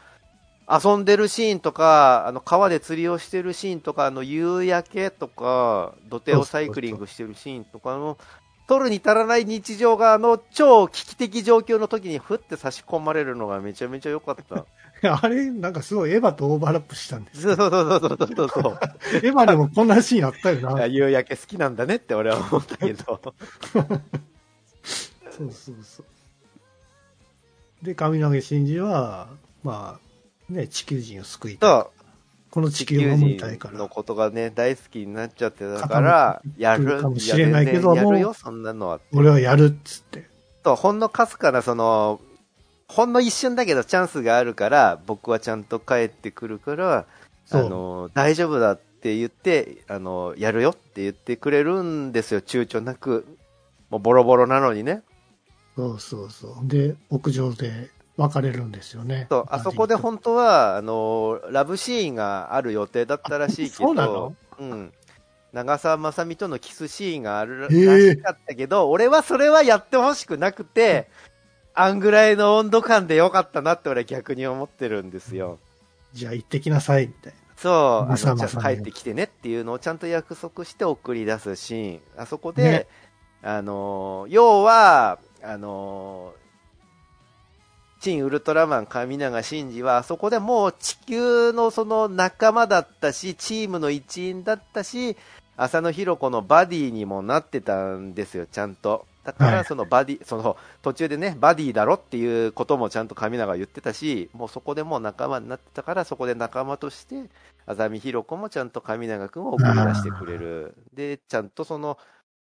遊んでるシーンとか、あの、川で釣りをしてるシーンとか、あの、夕焼けとか、土手をサイクリングしてるシーンとかの、取るに足らない日常が、あの、超危機的状況の時にふって差し込まれるのがめちゃめちゃ良かった。あれ、なんかすごいエヴァとオーバーラップしたんです。そうそうそうそうそうそう。エヴァでもこんなシーンあったよな。夕焼け好きなんだねって俺は思ったけど。そうそうそう。で、神投げ真司は、まあ、ね、地球人を救いたい。この地球を守りたいから。のことがね、大好きになっちゃってたから、やる。かもしれないけどもややるよ、そんなのは。俺はやるっつって。と、ほんのかすかな、その、ほんの一瞬だけどチャンスがあるから、僕はちゃんと帰ってくるから、あの、大丈夫だって言って、あの、やるよって言ってくれるんですよ、躊躇なく。もうボロボロなのにね。そうそうそう。で、屋上で別れるんですよね。そう、あそこで本当は、あの、ラブシーンがある予定だったらしいけど、そうなの？うん。長澤まさみとのキスシーンがあるらしかったけど、俺はそれはやってほしくなくて、あんぐらいの温度感でよかったなって俺は逆に思ってるんですよ。じゃあ行ってきなさい、みたいそう、あのまさまさちゃ帰ってきてねっていうのをちゃんと約束して送り出すシーン。あそこで、ねあの、要は、あの、新ウルトラマン神永真司は、あそこでもう地球のその仲間だったし、チームの一員だったし、浅野ひろ子のバディにもなってたんですよ、ちゃんと。だかはいら、そのバディ、その途中でね、バディだろっていうこともちゃんと神永は言ってたし、もうそこでもう仲間になってたから、そこで仲間として、あざみひろ子もちゃんと神永君を送り出してくれる。で、ちゃんとその、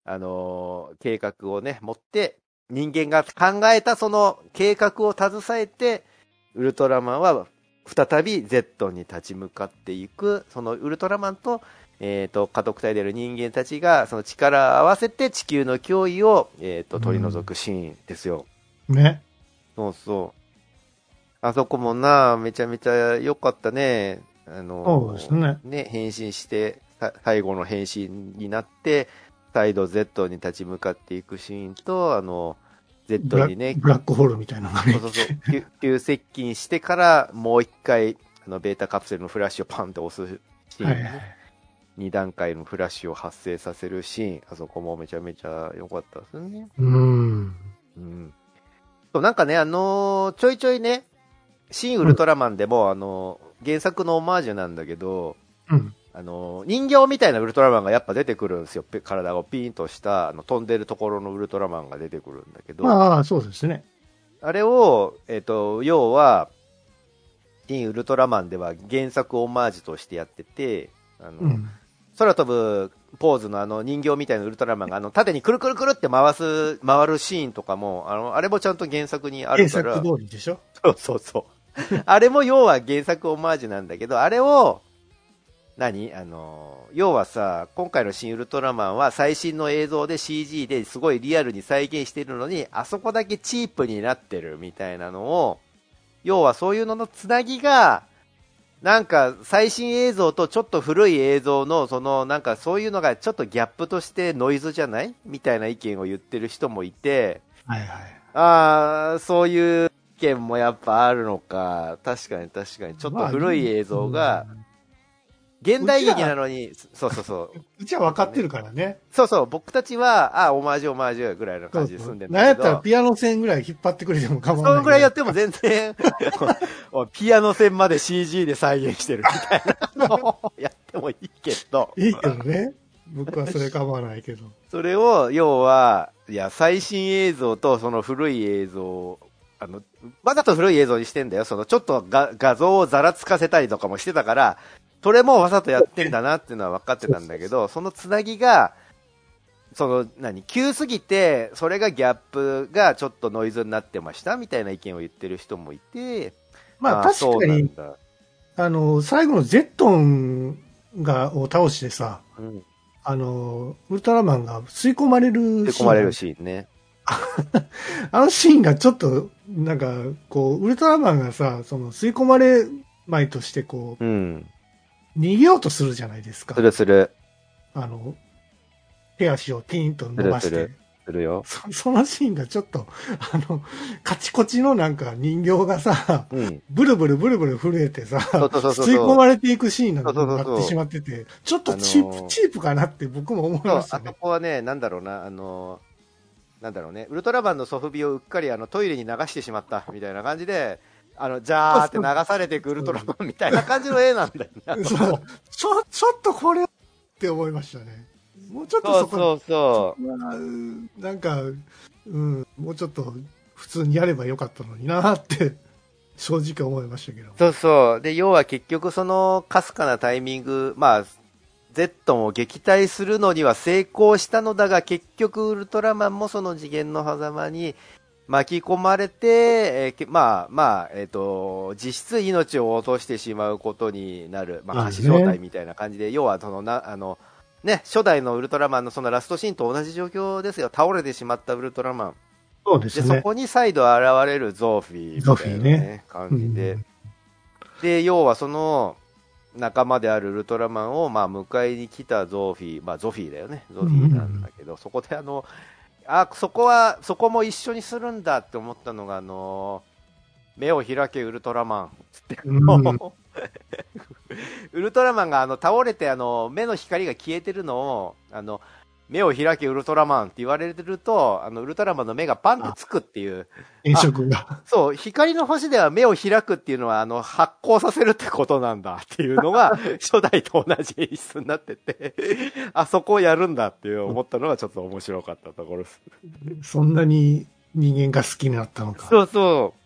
あのー計画をね、持って、人間が考えたその計画を携えて、ウルトラマンは再び Z に立ち向かっていく、そのウルトラマンと、えっ、と、家督隊である人間たちが、その力を合わせて地球の脅威を、えっ、と、取り除くシーンですよ。な。ね。そうそう。あそこもな、めちゃめちゃ良かったね。あの、そうですね。ね、変身して、さ最後の変身になって、再度 Z に立ち向かっていくシーンと、あの、ブ Z ラにね、ブラックホールみたいなのがねそう。そうそう、急急接近してから、もう一回、あの、ベータカプセルのフラッシュをパンって押すシーン、はいはい。2段階のフラッシュを発生させるシーン、あそこもめちゃめちゃ良かったですね。うん。うん。そう、なんかね、あのーちょいちょいね、新ウルトラマンでも、あの、原作のオマージュなんだけど、うん。あの、人形みたいなウルトラマンがやっぱ出てくるんですよ。ぺ体をピーンとした、あの、飛んでるところのウルトラマンが出てくるんだけど、まあ、そうですね。あれを、えっ、と、要は、新ウルトラマンでは原作オマージュとしてやってて、あの、うん。空飛ぶポーズのあの人形みたいなウルトラマンがあの縦にくるくるくるって回す、回るシーンとかも、あの、あれもちゃんと原作にある原から。作通りでしょ？そうそうそう。あれも要は原作オマージュなんだけど、あれを、何？あの、要はさ、今回の新ウルトラマンは最新の映像で CG ですごいリアルに再現してるのに、あそこだけチープになってるみたいなのを、要はそういうののつなぎが、なんか最新映像とちょっと古い映像の、そのなんかそういうのがちょっとギャップとしてノイズじゃない？みたいな意見を言ってる人もいて、はいはい。ああ、そういう意見もやっぱあるのか。確かに確かに。ちょっと古い映像が、現代劇なのに、そうそうそう。うちは分かってるからね。そうそう、僕たちは、あオマージュオマージュぐらいの感じで住んでるんなんやだけど、ったらピアノ線ぐらい引っ張ってくれても構わない。そのぐらいやっても全然、ピアノ線まで CG で再現してるみたいなのを やってもいいけど、いいけどね。僕はそれ構わないけど。それを、要は、いや、最新映像とその古い映像、あの、わざと古い映像にしてんだよ。その、ちょっとが画像をざらつかせたりとかもしてたから、それもわざとやってんだなっていうのは分かってたんだけど、そのつなぎが、その、何、急すぎて、それがギャップがちょっとノイズになってましたみたいな意見を言ってる人もいて、まあ確かに、だあの、最後のゼットンが、を倒してさ、うん。あの、ウルトラマンが吸い込まれる吸い込まれるシーンね。あのシーンがちょっと、なんか、こう、ウルトラマンがさ、その吸い込まれまいとして、こうん。う、逃げようとするじゃないですかす。るする。あの、手足をピーンと伸ばしてするする。するよ。そそのシーンがちょっと、あの、カチコチのなんか人形がさ、うん。ブルブルブルブル震えてさ、吸い込まれていくシーンになってしまってて、ちょっとチープ、あのーチープかなって僕も思いましたね。そこはね、なんだろうな、あの、なんだろうね、ウルトラマンのソフビをうっかりあのトイレに流してしまったみたいな感じで、あの、ジャーって流されていくウルトラマンみたいな感じの絵なんだよな。そう。ちょ、ちょっとこれって思いましたね。もうちょっとそそうこそうそまあうんなんか、うん、もうちょっと普通にやればよかったのになって、正直思いましたけどう。。そうそう。で、要は結局その、かすかなタイミング、まあ、ゼットンを撃退するのには成功したのだが、結局ウルトラマンもその次元の狭間に巻き込まれて、えーけまあまあ、えっ、と、実質命を落としてしまうことになる、まあ、まあね仮死状態みたいな感じで、要はそのな、あの、ね、初代のウルトラマンのそのラストシーンと同じ状況ですよ。倒れてしまったウルトラマン。で、そそうですね。こに再度現れるゾーフィーみたいな、ゾーフィーね感じで、うんで、要はその仲間であるウルトラマンをまあ迎えに来たゾーフィー、まあゾフィーだよね。ゾフィーなんだけど、そこであの、あ、そこは、そこも一緒にするんだって思ったのが、あの、目を開けウルトラマン。つって、うん。ウルトラマンがあの倒れてあの目の光が消えてるのを、あの、目を開けウルトラマンって言われてると、あの、ウルトラマンの目がパンってつくっていう、変色が。そう、光の星では目を開くっていうのは、あの、発光させるってことなんだっていうのが、初代と同じ演出になってて、あそこをやるんだっていう思ったのがちょっと面白かったところです。そんなに人間が好きになったのか。そうそう。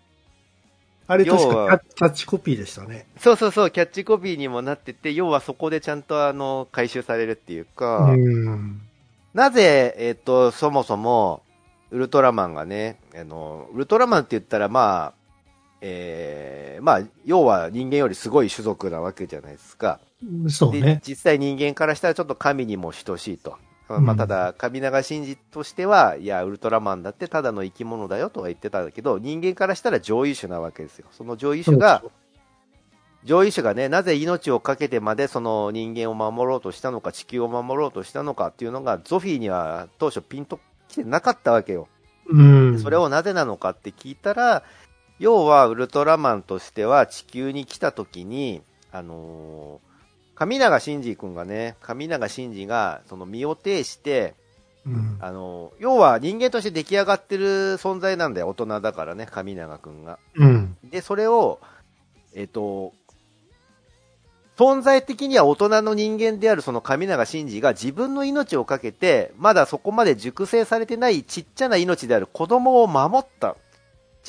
あれ確かキャキャッチコピーでしたね。そうそうそう、キャッチコピーにもなってて、要はそこでちゃんとあの、回収されるっていうか、うん。なぜ、えっ、と、そもそも、ウルトラマンがね、あの、ウルトラマンって言ったら、まあ、えー、まあ、要は人間よりすごい種族なわけじゃないですか。でそうね。実際人間からしたらちょっと神にも等しいと。うんまあ、ただ、神長神事としては、いや、ウルトラマンだってただの生き物だよとは言ってたんだけど、人間からしたら上位種なわけですよ。その上位種が、上位種がね、なぜ命を懸けてまでその人間を守ろうとしたのか、地球を守ろうとしたのかっていうのが、ゾフィーには当初ピンと来てなかったわけよ。うん。それをなぜなのかって聞いたら、要はウルトラマンとしては地球に来た時に、あのー神長真司君がね、神長真司がその身を挺して、うん。あのー要は人間として出来上がってる存在なんだよ、大人だからね、神長君が。うん。で、それを、えっ、と、存在的には大人の人間であるその神永真司が自分の命をかけて、まだそこまで熟成されてないちっちゃな命である子供を守った。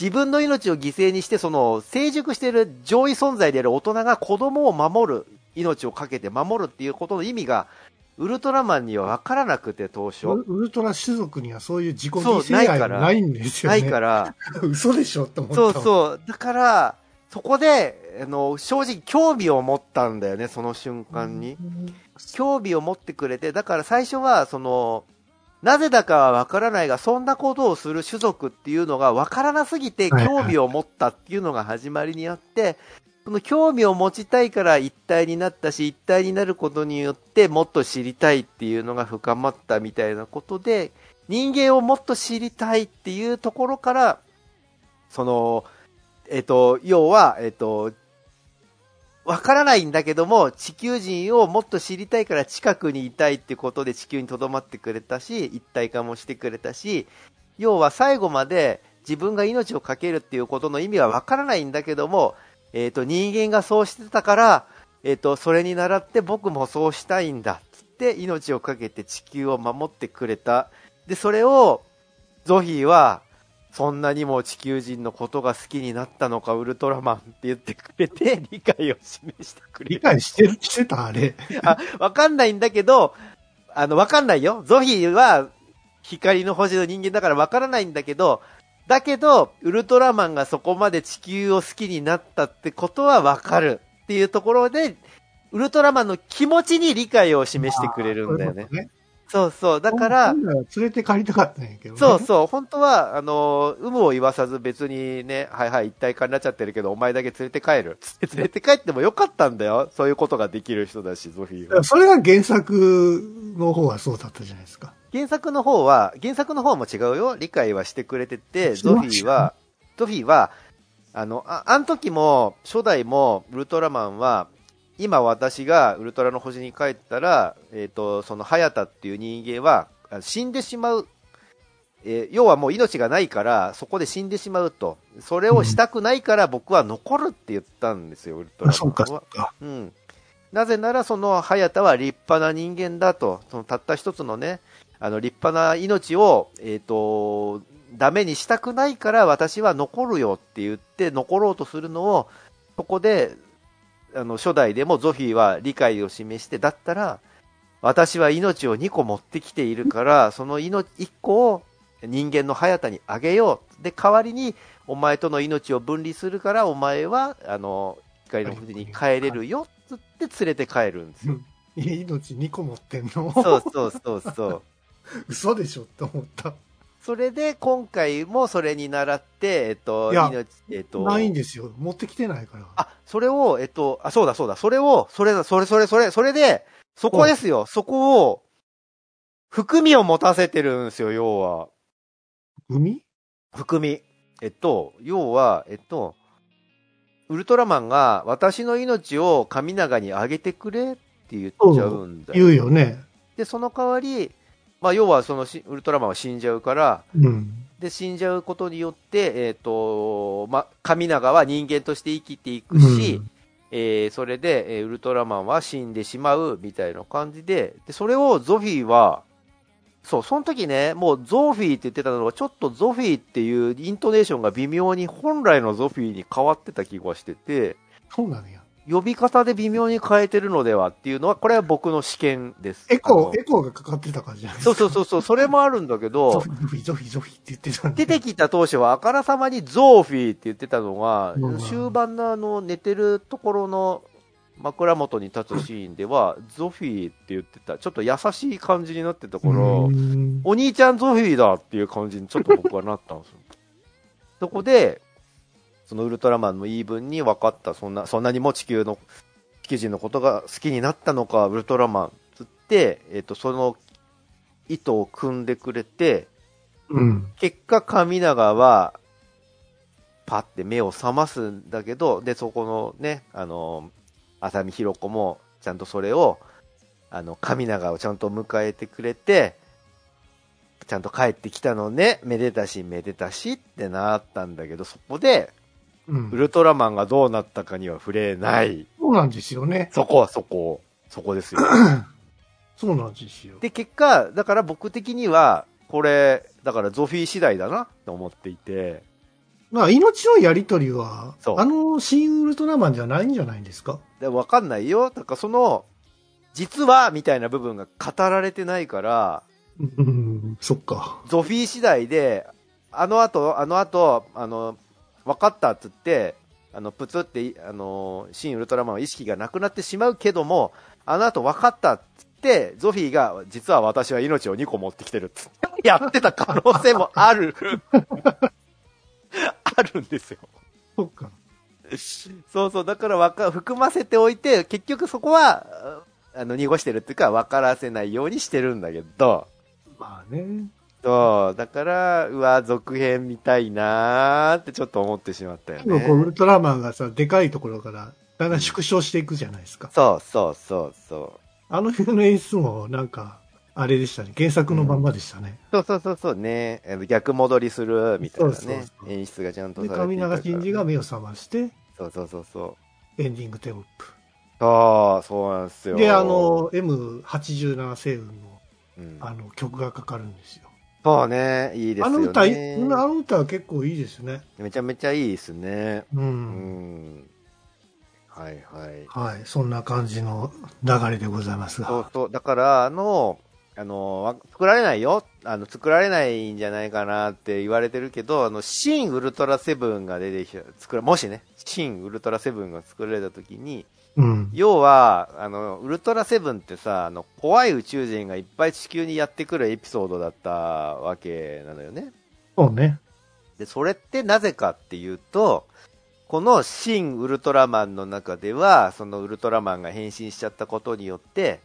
自分の命を犠牲にして、その成熟している上位存在である大人が子供を守る、命をかけて守るっていうことの意味が、ウルトラマンには分からなくて、当初。ウウルトラ種族にはそういう自己犠牲ないから愛ないんですよね。ないから、嘘でしょって思った。そうそう。だから、そこで、あの、正直興味を持ったんだよね、その瞬間に。興味を持ってくれて、だから最初は、その、なぜだかはわからないが、そんなことをする種族っていうのがわからなすぎて興味を持ったっていうのが始まりにあって、その興味を持ちたいから一体になったし、一体になることによってもっと知りたいっていうのが深まったみたいなことで、人間をもっと知りたいっていうところから、その、えっと、要は、えっと、わからないんだけども、地球人をもっと知りたいから近くにいたいってことで地球に留まってくれたし、一体化もしてくれたし、要は最後まで自分が命を懸けるっていうことの意味はわからないんだけども、えっ、と、人間がそうしてたから、えっ、と、それに倣って僕もそうしたいんだっつって命を懸けて地球を守ってくれた。で、それを、ゾフィーは、そんなにも地球人のことが好きになったのか、ウルトラマンって言ってくれて、理解を示してくれ理る。解してる、してたあれ。あ、わかんないんだけど、あの、わかんないよ。ゾフィーは、光の星の人間だからわからないんだけど、だけど、ウルトラマンがそこまで地球を好きになったってことはわかるっていうところで、ウルトラマンの気持ちに理解を示してくれるんだよね。そういうこそうそう。だとから、連れて帰りたかったんやけどね。そうそう、本当は、あの、有無を言わさず別にね、はいはい、一体化になっちゃってるけど、お前だけ連れて帰る。連れて帰ってもよかったんだよ。そういうことができる人だし、ゾフィーは。それが原作の方はそうだったじゃないですか。原作の方は、原作の方も違うよ。理解はしてくれてて、ゾフィーは、ゾフィーは、あの、あ、あの時も、初代も、ウルトラマンは、今私がウルトラの星に帰ったら、えっ、と、その、ハヤタっていう人間は、あ死んでしまう。えー要はもう命がないから、そこで死んでしまうと。それをしたくないから僕は残るって言ったんですよ、ウルトラあ、そうか、マンはそう。か。うん。なぜなら、その、早田は立派な人間だと、そのたった一つのね、あの、立派な命を、えっ、と、ダメにしたくないから私は残るよって言って残ろうとするのを、そこで、あの、初代でもゾフィーは理解を示して、だったら、私は命を2個持ってきているから、その命1個を人間の早田にあげよう。で、代わりに、お前との命を分離するから、お前は、あの、光の国に帰れるよ、つって連れて帰るんですよ。命2個持ってんの？そうそうそうそう。嘘でしょって思った。それで、今回もそれに倣って、えっと、いや命、えっと、ないんですよ。持ってきてないから。あ、それを、えっと、あ、そうだそうだ、それを、それだ、それそれそれ、それで、そこですよ、そこを、含みを持たせてるんですよ、要は。海含み。えっと、要は、えっと、ウルトラマンが私の命を神長にあげてくれって言っちゃうんだよ。言うよね。で、その代わり、まあ、要はそのしウルトラマンは死んじゃうから、うん。で、死んじゃうことによって、えっ、と、まあ、神長は人間として生きていくし、うんえーそれで、えーウルトラマンは死んでしまうみたいな感じで、で、それをゾフィーは、そう、その時ね、もうゾフィーって言ってたのは、ちょっとゾフィーっていうイントネーションが微妙に本来のゾフィーに変わってた気がしてて、そうなのや。呼び方で微妙に変えてるのではっていうのは、これは僕の試験です。エコー、エコーがかかってたからじゃないそうそうそうそう、それもあるんだけどゾフ、ィ、ゾフィ、ゾフィ、って言ってた出てきた当初はあからさまにゾーフィーって言ってたのが、うん終盤のあの寝てるところの枕元に立つシーンでは、ゾフィーって言ってた、ちょっと優しい感じになってたから、うんお兄ちゃんゾフィーだっていう感じにちょっと僕はなったんですよ。そこで、そのウルトラマンの言い分に分かった、そんな、そんなにも地球の、地球人のことが好きになったのか、ウルトラマンつって、えっ、と、その意図を組んでくれて、うん。結果、神長は、パって目を覚ますんだけど、で、そこのね、あの、浅見ひろ子も、ちゃんとそれを、あの、神長をちゃんと迎えてくれて、ちゃんと帰ってきたのね、めでたし、めでたしってなったんだけど、そこで、うんウルトラマンがどうなったかには触れない。そうなんですよね。そこ、そこ、そこですよ。そうなんですよ。で、結果、だから僕的には、これ、だからゾフィー次第だなと思っていて、まあ、命のやりとりは、あの、新ウルトラマンじゃないんじゃないんですか？でわかんないよ。だからその、実は、みたいな部分が語られてないから、うん、そっか。ゾフィー次第で、あの後、あの後、あの、分かったっつって、あの、プツって、あの、新ウルトラマンは意識がなくなってしまうけども、あの後分かったっつって、ゾフィーが、実は私は命を2個持ってきてるっつって、やってた可能性もある。あるんですよ。そっか。そうそう、だからわか、含ませておいて、結局そこは、あの、濁してるっていうか、分からせないようにしてるんだけど、まあね。そう、だから、うわ、続編見たいなーってちょっと思ってしまったよ今こうウね。ルトラマンがさ、でかいところから、だんだん縮小していくじゃないですか。そうそうそうそう。あの辺の演出も、なんか、あれでしたね。原作のまんまでしたね。そうそうそうそうね。逆戻りするみたいなね。そうそうそう演出がちゃんとで、されて神永いたから真司が目を覚まして、そうそうそうそう。エンディングテロップ。そう、そうなんですよ。で、あの、M87 星雲の、うん、あの、曲がかかるんですよ。そうね、いいですよね。あの歌、あの歌は結構いいですね。めちゃめちゃいいですね。う。うんん。はいはい。はい。そんな感じの流れでございますが。そうそう。だから、あの、あの、わ作られないよ。あの、作られないんじゃないかなって言われてるけど、あの、新ウルトラセブンが出てきた、作ら、もしね、新ウルトラセブンが作られた時に、うん。要は、あの、ウルトラセブンってさ、あの、怖い宇宙人がいっぱい地球にやってくるエピソードだったわけなのよね。そうね。で、それってなぜかっていうと、この新ウルトラマンの中では、そのウルトラマンが変身しちゃったことによって、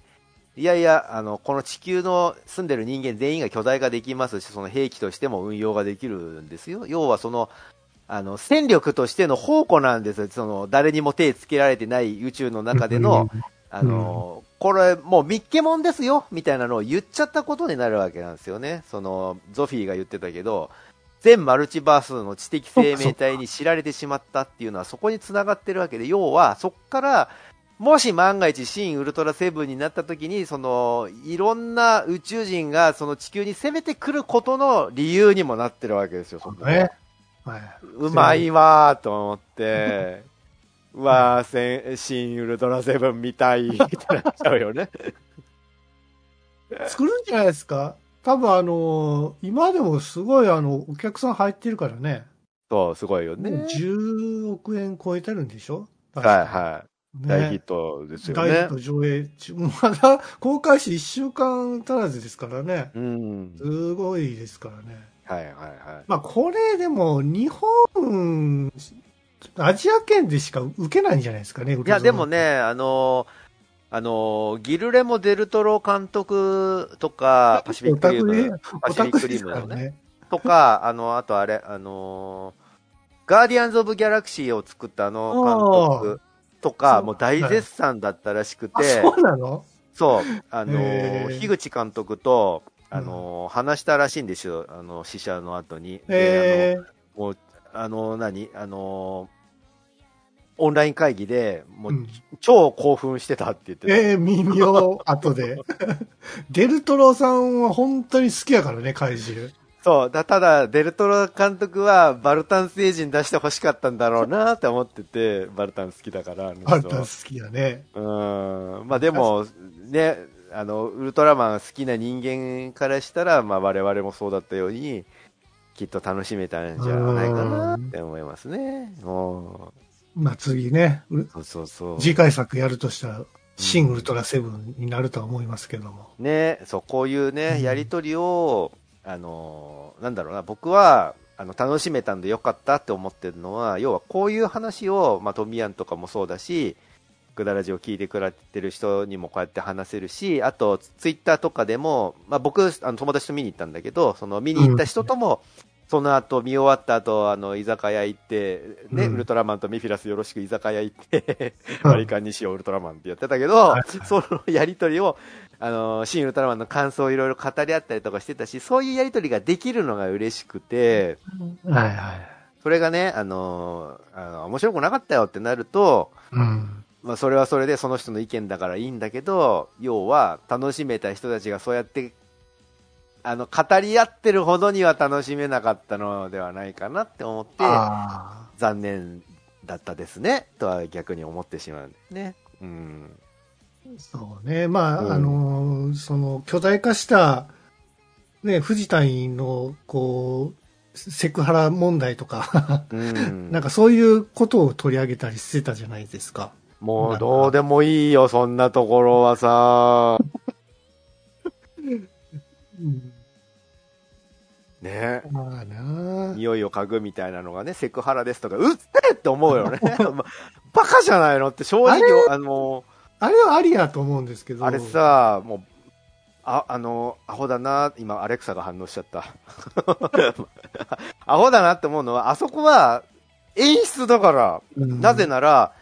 いやいや、あの、この地球の住んでる人間全員が巨大化できますし、その兵器としても運用ができるんですよ。要はその、あの、戦力としての宝庫なんですよ。その、誰にも手つけられてない宇宙の中での、あの、これもうミッケモンですよみたいなのを言っちゃったことになるわけなんですよね。その、ゾフィーが言ってたけど、全マルチバースの知的生命体に知られてしまったっていうのはそこに繋がってるわけで、要はそこから、もし万が一新ウルトラセブンになった時に、その、いろんな宇宙人がその地球に攻めてくることの理由にもなってるわけですよ、そこはね。はい。うまいわーと思って、うわー新ウルトラセブン見たいってなっちゃうよね。作るんじゃないですか？多分あの、今でもすごいあの、お客さん入ってるからね。そう、すごいよね。もう10億円超えてるんでしょ？はいい。はい。ね大ヒットですよね大ヒット。上映中。まだ公開して1週間足らずですからね。うん。すごいですからね。はいはいはい。まあこれでも日本、アジア圏でしか受けないんじゃないですかね。いや、でもね、あのーあのーギルレモ・デルトロ監督とか、パシフィックリム、パオシフィックリムのね、ね。とか、あの、あとあれ、あのーガーディアンズ・オブ・ギャラクシーを作ったあの監督とか、もう大絶賛だったらしくあ、て、そうなの？そう、あの樋口監督と、あのー話したらしいんですよ、あの、死者の後に。でえあのもう、あの、何？あのーオンライン会議で、もう、うん超興奮してたって言ってた。ええ耳を後で。デルトロさんは本当に好きやからね、怪獣。そう、だただ、デルトロ監督は、バルタン星人出して欲しかったんだろうなって思ってて、バルタン好きだから、あの人あんた好きやね。うん。まあでも、ね、あの、ウルトラマン好きな人間からしたら、まあ我々もそうだったように、きっと楽しめたんじゃないかなって思いますね。もまあ次ね、うう、そうそうそう。次回作やるとしたら、シン・ウルトラセブンになるとは思いますけども。ね、そう、こういううね、んやりとりを、あの、なんだろうな、僕は、あの、楽しめたんでよかったって思ってるのは、要はこういう話を、まあ、トミヤンとかもそうだし、グダラジを聞いてくれてる人にもこうやって話せるし、あと、ツイッターとかでも、まあ、僕、あの、友達と見に行ったんだけど、その、見に行った人とも、その後、見終わった後、あの、居酒屋行って、ね、うんウルトラマンとミフィラスよろしく居酒屋行って、うん割り勘にしようウルトラマンってやってたけどはい、そのやりとりを、あの、新ウルトラマンの感想をいろいろ語り合ったりとかしてたし、そういうやりとりができるのが嬉しくて、はいはい。それがね、あのーあの、面白くなかったよってなると、うん。まあ、それはそれでその人の意見だからいいんだけど、要は、楽しめた人たちがそうやって、あの、語り合ってるほどには楽しめなかったのではないかなって思って、あ残念だったですね、とは逆に思ってしまうんですね。うん。あ、そうね。まあ、うんあの、その、巨大化した、ね、藤谷の、こう、セクハラ問題とか、うん。なんかそういうことを取り上げたりしてたじゃないですか。もうどうでもいいよ、そんなところはさ。うん。ねまあなあ匂いを嗅ぐみたいなのがね、セクハラですとか、うっせえって思うよね。バカじゃないのって正直、あの、あれはありやと思うんですけど。あれさ、もう、あ、あの、アホだな、今、アレクサが反応しちゃった。アホだなって思うのは、あそこは演出だから、うん、なぜなら、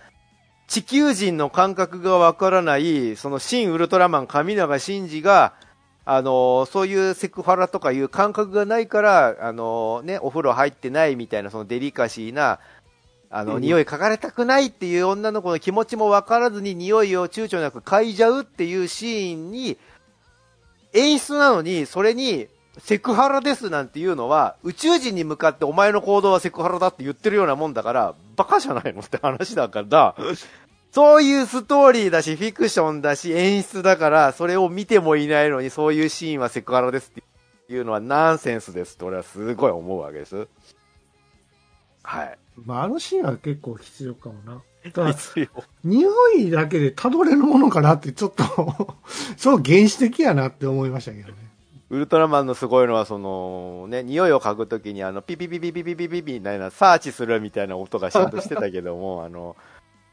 地球人の感覚がわからない、その新ウルトラマン神永真司が、あのそういうセクハラとかいう感覚がないから、あのね、お風呂入ってないみたいな、そのデリカシーな、あの、うん。匂い嗅がれたくないっていう女の子の気持ちもわからずに匂いを躊躇なく嗅いじゃうっていうシーンに、演出なのに、それに、セクハラですなんていうのは、宇宙人に向かってお前の行動はセクハラだって言ってるようなもんだから、バカじゃないのって話だから、そういうストーリーだし、フィクションだし、演出だから、それを見てもいないのに、そういうシーンはセクハラですっていうのはナンセンスですって俺はすごい思うわけです。はい。まあ、あのシーンは結構必要かもな。匂いだけでたどれるものかなって、ちょっと そう原始的やなって思いましたけどね。ウルトラマンのすごいのは、その、ね、匂いを嗅ぐときに、あの、ピピピピピピピピピみたいな、サーチするみたいな音がちゃんとしてたけども、あの、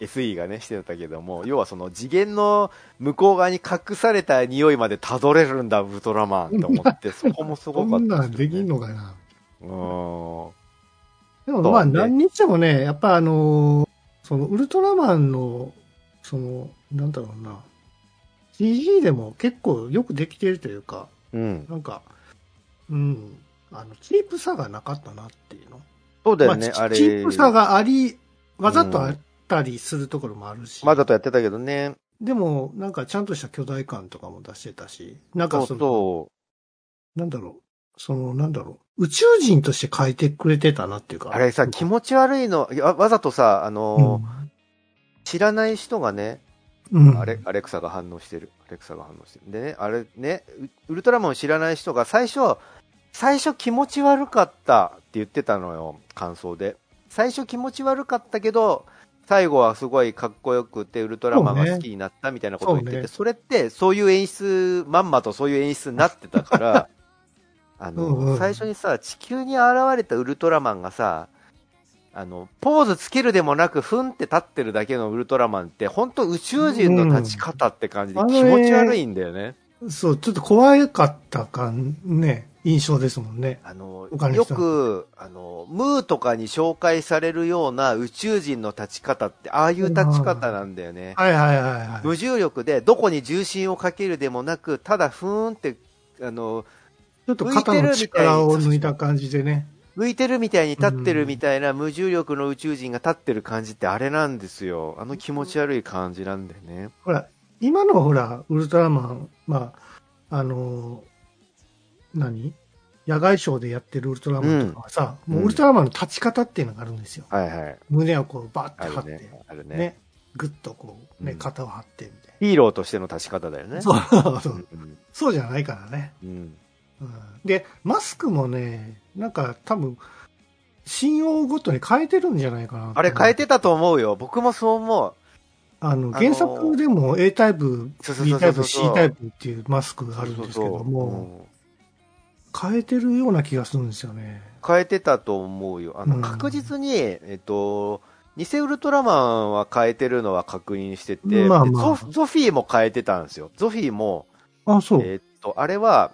SE がね、してたけども、要はその次元の向こう側に隠された匂いまでたどれるんだ、ウルトラマンと思って、そこもすこごかったんなんすよねできんのかな。うん。でもまあね何にしてもね、やっぱあのーそのウルトラマンの、その、なんだろうな、CG でも結構よくできてるというか、うん。なんか、うん、あの、チープさがなかったなっていうの。そうだよね、あれ。まあチチープさがあり、わざとあったりするところもあるし、わざとやってたけどね。でも、なんかちゃんとした巨大感とかも出してたし、なんかその、そなんだろう、その、なんだろう、宇宙人として書いてくれてたなっていうか。う。あれさ、気持ち悪いの、いやわざとさ、あの、うん知らない人がね、うん、あれ、アレクサが反応してる。クサが反応してる。でね、あれね、ウウルトラマンを知らない人が最初、最初気持ち悪かったって言ってたのよ、感想で。最初気持ち悪かったけど、最後はすごいかっこよくて、ウルトラマンが好きになったみたいなことを言ってて、そ,、そうねれってそういう演出、まんまとそういう演出になってたから、あの、うんうん最初にさ、地球に現れたウルトラマンがさ、あの、ポーズつけるでもなく、ふんって立ってるだけのウルトラマンって、本当宇宙人の立ち方って感じでうん気持ち悪いんだよね。そう、ちょっと怖かった感、ね、印象ですもんね。あのよ人く、あの、ムーとかに紹介されるような宇宙人の立ち方って、ああいう立ち方なんだよね。はいはいはいはい。無重力で、どこに重心をかけるでもなく、ただふーんって、あの、ちょっと肩の力を抜いた感じでね。浮いてるみたいに立ってるみたいな無重力の宇宙人が立ってる感じってあれなんですよ。あの気持ち悪い感じなんだよね。ほら、今のほら、ウルトラマン、まあ、あのー何？野外ショーでやってるウルトラマンとかはさ、うんもうウルトラマンの立ち方っていうのがあるんですよ。はいはい。胸をこうバッあて張って。あるねね。ぐっとこう、ね、うん肩を張ってみたいヒーローとしての立ち方だよね。な。そうそうう。んそうじゃないからね。うん。うんで、マスクもね、なんか多分、信用ごとに変えてるんじゃないかな。あれ変えてたと思うよ。僕もそう思う。あの、原作でも A タイプ、B タイプ、C タイプっていうマスクがあるんですけども、変えてるような気がするんですよね。変えてたと思うよ。あの、うん確実に、えっと、偽ウルトラマンは変えてるのは確認してて、まあまあでゾゾフィーも変えてたんですよ。ゾフィーも、あ、そう。えっと、あれは、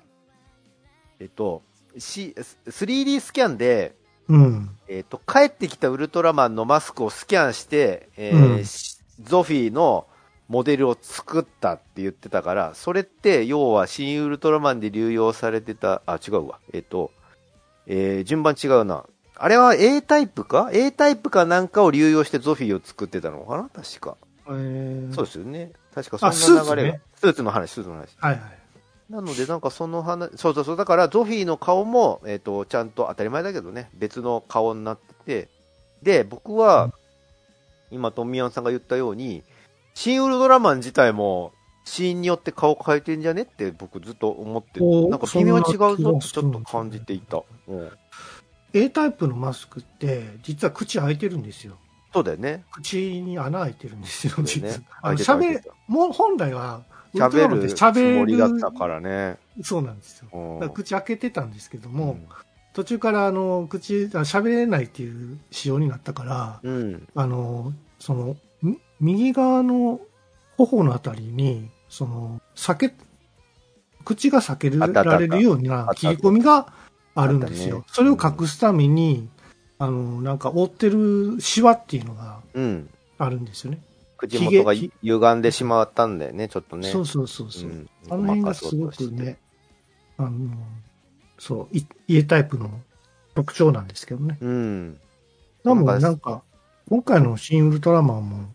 えっと、C、3D スキャンで、うん。えっと、帰ってきたウルトラマンのマスクをスキャンして、えーうんしゾフィーのモデルを作ったって言ってたから、それって、要は新ウルトラマンで流用されてた、あ、違うわ。えっと、えー順番違うな。あれは A タイプか ?A タイプかなんかを流用してゾフィーを作ってたのかな？確か。えーそうですよね。確かそんな流れが。スーツの話、スーツの話。はいはい。なので、なんかその話、そうそうそう、だからゾフィーの顔も、えっ、と、ちゃんと当たり前だけどね、別の顔になってて、で、僕は、うん今、トミヤンさんが言ったように、新ウルトラマン自体も、シーンによって顔変えてんじゃねって僕ずっと思ってなんか微妙に違うぞってちょっと感じていた。うん。A タイプのマスクって、実は口開いてるんですよ。そうだよね。口に穴開いてるんですよ、ね実は。あの喋もう本来は、喋るつもりだったからね。そうなんですよ。口開けてたんですけども、うん途中からあの口あ喋れないっていう仕様になったから、うん。あのそのみ右側の頬のあたりにその避け口が避けられるような切り込みがあるんですよ。ねそれを隠すために、あのなんか覆ってるシワっていうのがうん。あるんですよね。口元がひ歪んでしまったんだよね、ちょっとね。そうそうそうそう。んあの辺がすごくね、あのそうい家タイプの特徴なんですけどね。うん。でもなんかなんか、今回の新ウルトラマンも、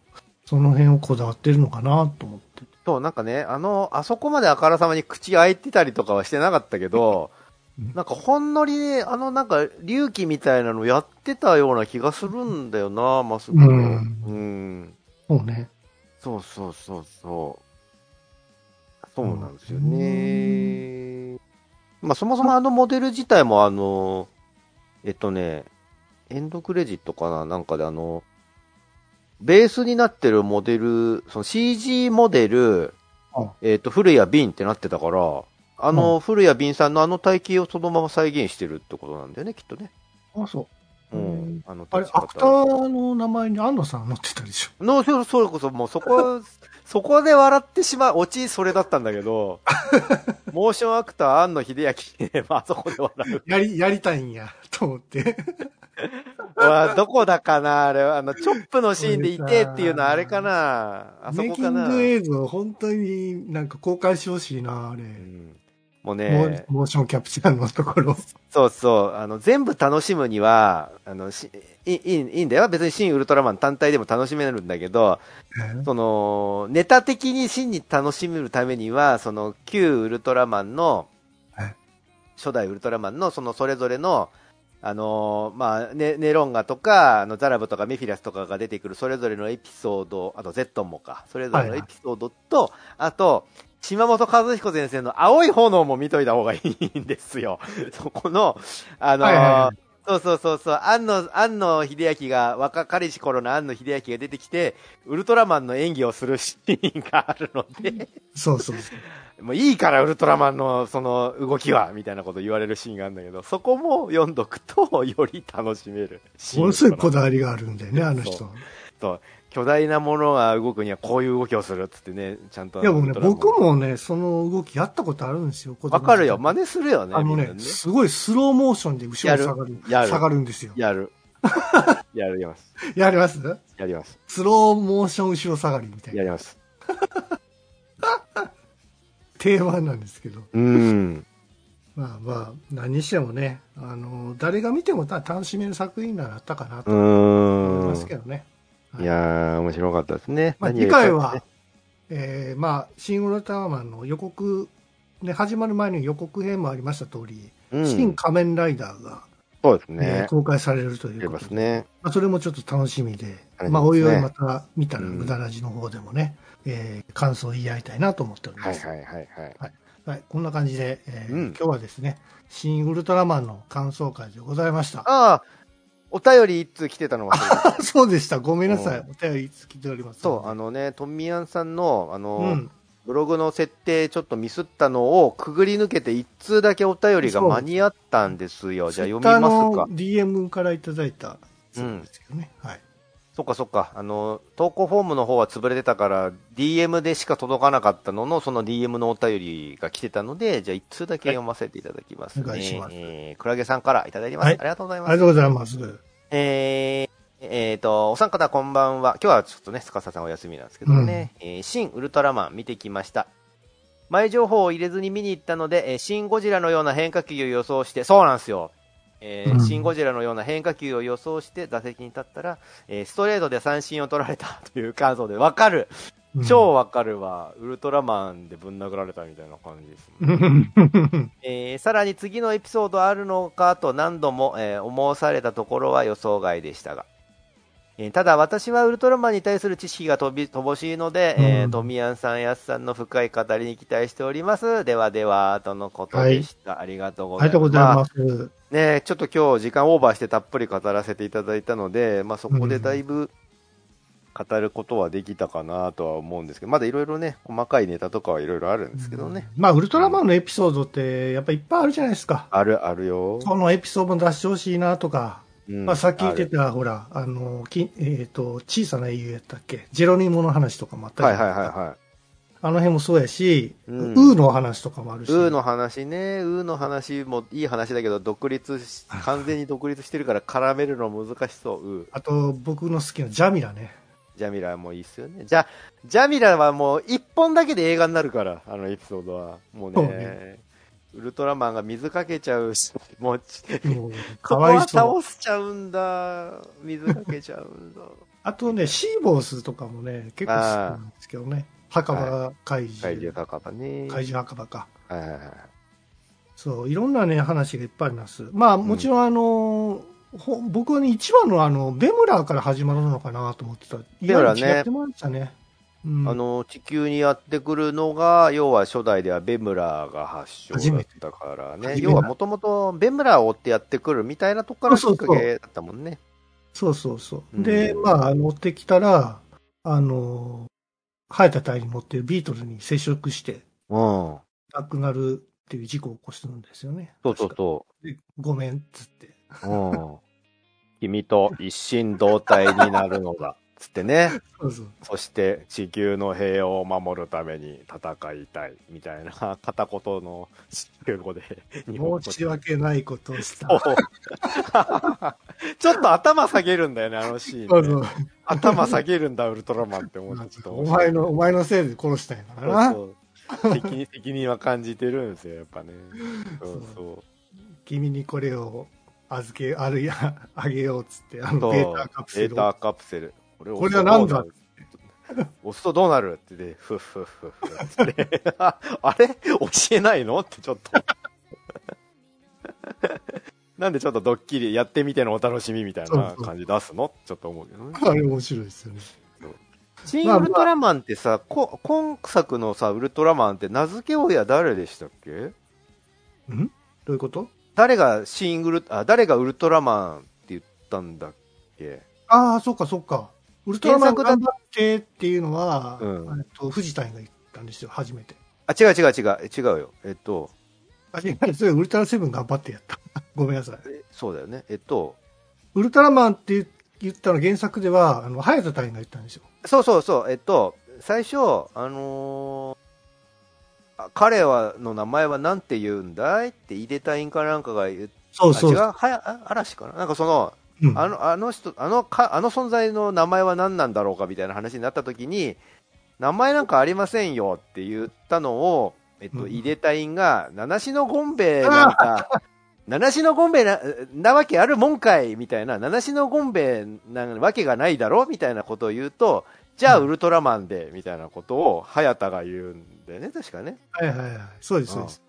その辺をこだわってるのかなと思って。そう、なんかね、あの、あそこまであからさまに口開いてたりとかはしてなかったけど、うんなんかほんのりね、あのなんか隆起みたいなのやってたような気がするんだよな、マスクの。うんうん。そうね。そうそうそうそう。そうなんですよね。まあそもそもあのモデル自体もあの、えっとね、エンドクレジットかななんかであの、ベースになってるモデル、その CG モデルあ、えっと、古谷瓶ってなってたから、あの、古谷瓶さんのあの体型をそのまま再現してるってことなんだよね、きっとね。あ、そう。んん。あのあれ、アクターの名前に安野さん載ってたでしょ？の、そそれこそ、もうそこ、そこで笑ってしまう、オチそれだったんだけど、モーションアクター、庵野秀明で、まあそこで笑う。やり、やりたいんや、と思って。うわどこだかなあれ、あの、チョップのシーンでいてっていうのはあれかなあそメイキンこかな、グ映像、本当になんか公開してほしいな、あれ。うんもうモね、モーションキャプチャーのところ。そうそう、あの、全部楽しむには、あの、しいいいいいんだよ。別に新ウルトラマン単体でも楽しめるんだけど、その、ネタ的に真に楽しめるためには、その、旧ウルトラマンのはい、初代ウルトラマンの、その、それぞれの、あのーまあ、ネネロンガとか、あの、ザラブとかメフィラスとかが出てくる、それぞれのエピソード、あと、ゼットンもか、それぞれのエピソードと、あと、島本和彦先生の青い炎も見といた方がいいんですよ。そこの、あのーはいはいはいそうそうそうそう、庵野、庵野秀明が、若かりし頃の庵野秀明が出てきて、ウルトラマンの演技をするシーンがあるので、そうそうそう。もういいからウルトラマンのその動きは、みたいなこと言われるシーンがあるんだけど、そこも読んどくと、より楽しめるシーン。ものすごいこだわりがあるんだよね、あのそ人。そう巨大なものが動くにはこういう動きをするっつってね、ちゃんと。いや、僕ね、僕もね、その動きやったことあるんですよ。わかるよ。真似するよね。あのねねすごいスローモーションで後ろに下がる。やる下がるんですよ。やる。やります。やります？やります。スローモーション後ろ下がりみたいな。やります。定番なんですけど。うん。まあまあ、何にしてもね、あの、誰が見ても楽しめる作品ならあったかなうと思いん。ますけどね。はいいやー、面白かったですね。まあ、次回は、えー、まあ、シン・ウルトラマンの予告、ね、始まる前に予告編もありました通り、うん、新仮面ライダーが、そうですえーね。公開されるとい出うことで、ますね。まあ、それもちょっと楽しみで、ねまあ、おいおいまた見たら、うん無駄ラジの方でもね、えー感想を言い合いたいなと思っております。はいはいはいはい。はい、こんな感じで、えーうん今日はですね、新ウルトラマンの感想会でございました。ああ、お便り一通来てたのがそうでした。ごめんなさい。うお便り来ております。そう、あのね、トミヤンさんの、あの、うん。ブログの設定ちょっとミスったのをくぐり抜けて一通だけお便りが間に合ったんですよ。じゃあ読みますか DM からいただいたそうですけどね。はい。そっかそっか。あの、投稿フォームの方は潰れてたから、DM でしか届かなかったのの、その DM のお便りが来てたので、じゃあ一通だけ読ませていただきますね。お願いしますえー、クラゲさんからいただいてます。はいありがとうございます。ありがとうございます。えー、えーと、お三方こんばんは。今日はちょっとね、スカサさんお休みなんですけどね。えー新ウルトラマン見てきました。前情報を入れずに見に行ったので、えー新ゴジラのような変化球を予想して、そうなんですよ。えーうんシン・ゴジラのような変化球を予想して打席に立ったら、えーストレートで三振を取られたという感想で、わかる、超わかるわ、ウルトラマンでぶん殴られたみたいな感じですもんうん。えーさらに次のエピソードあるのかと何度も、えー思わされたところは予想外でしたが、えーただ私はウルトラマンに対する知識が飛び乏しいので、えーうんトミヤンさん、ヤスさんの深い語りに期待しております。ではでは、とのことでした。ありがとうごありざいます。がとうございます。まあね、ちょっと今日時間オーバーしてたっぷり語らせていただいたので、まあ、そこでだいぶ語ることはできたかなとは思うんですけど、まだいろいろね、細かいネタとかはいろいろあるんですけどね。まあ、ウルトラマンのエピソードって、やっぱいっぱいあるじゃないですか。あるあるよ。そのエピソード出してほしいなとか、うんまあ、さっき言ってた、ほら、あの、きえっ、と、小さな英雄やったっけ？ジェロニモの話とかもあったじはいはい。はいはい。あの辺もそうやし、うんウーの話とかもあるし。ウーの話ね、ウーの話もいい話だけど、独立し、完全に独立してるから絡めるの難しそう、ウー。あと、僕の好きなジャミラね。ジャミラもいいっすよね。じゃ、ジャミラはもう一本だけで映画になるから、あのエピソードは。もうね、ねウルトラマンが水かけちゃうし、もうち、もうかわいはそう。倒しちゃうんだ。水かけちゃうんだ。あとね、シーボースとかもね、結構好きなんですけどね。墓場怪獣。怪獣高場ね。怪獣墓場か。はいはいはい。そう、いろんなね、話がいっぱいあります。まあ、もちろんあの、ほ僕はね、一番のあの、ベムラーから始まるのかなと思ってた。ベムラーね意外に違ってましたね。うん、あの、地球にやってくるのが、要は初代ではベムラーが発祥だったからね。要はもともとベムラーを追ってやってくるみたいなとこからきっかけだったもんね。そうそうそう。うんで、まあ、乗ってきたら、あの、生えた体に乗ってるビートルに接触して、うん。そ亡くなるっていう事故を起こすんですよね。うそう確かそでごめんっつって。う。うん。君と一心同体になるのだ。つってね。そうそう。そして地球の平和を守るために戦いたい。みたいな 片言の中語で 申し訳ないことをした。ちょっと頭下げるんだよね、あのシーン、ね。そうそう頭下げるんだ、ウルトラマンって思ってちょっとお前の、お前のせいで殺したんやからな。そうそう責任責任は感じてるんですよ、やっぱね。そうそ君にこれを預け、あるいは、あげようっつって、あう。の、ベータカプセルを。ベータカプセル。これこれは何だ？押すとどうなるって言って、ふっふっふっふって。ああれ？教えないの？ってちょっと。なんでちょっとドッキリやってみてのお楽しみみたいな感じ出すの？ちょっと思うけどね。あれ面白いですよね。新ウルトラマンってさ、こ今作のさ、ウルトラマンって名付け親誰でしたっけ？ん？どういうこと？誰が新ウルあ、誰がウルトラマンって言ったんだっけ？ああ、そっかそっか。ウルトラマン頑張ってっていうのは、うんえっと、藤谷が言ったんですよ、初めて。あ、違う違う違う、違うよ。えっと、あ、違う、それウルトラセブン頑張ってやった。ごめんなさい。えそうだよね。えっと、ウルトラマンって言言ったの原作では、あの、早田隊が言ったんですよ。そうそうそう、えっと、最初、あのーあ彼はの名前はなんて言うんだいって、イデタインかなんかが言っそうそう。あ違う？はやあ嵐かな？なんかその、うんあの、あの人、あのか、あの存在の名前は何なんだろうかみたいな話になった時に、名前なんかありませんよって言ったのを、えっと、うんイデタインが、七種のゴンベイなんか、七種のゴンベイな、なわけあるもんかいみたいな、七種のゴンベイなわけがないだろみたいなことを言うと、じゃあうんウルトラマンで、みたいなことを、早田が言うんだよね、確かね。はいはいはい。そうです、そうです。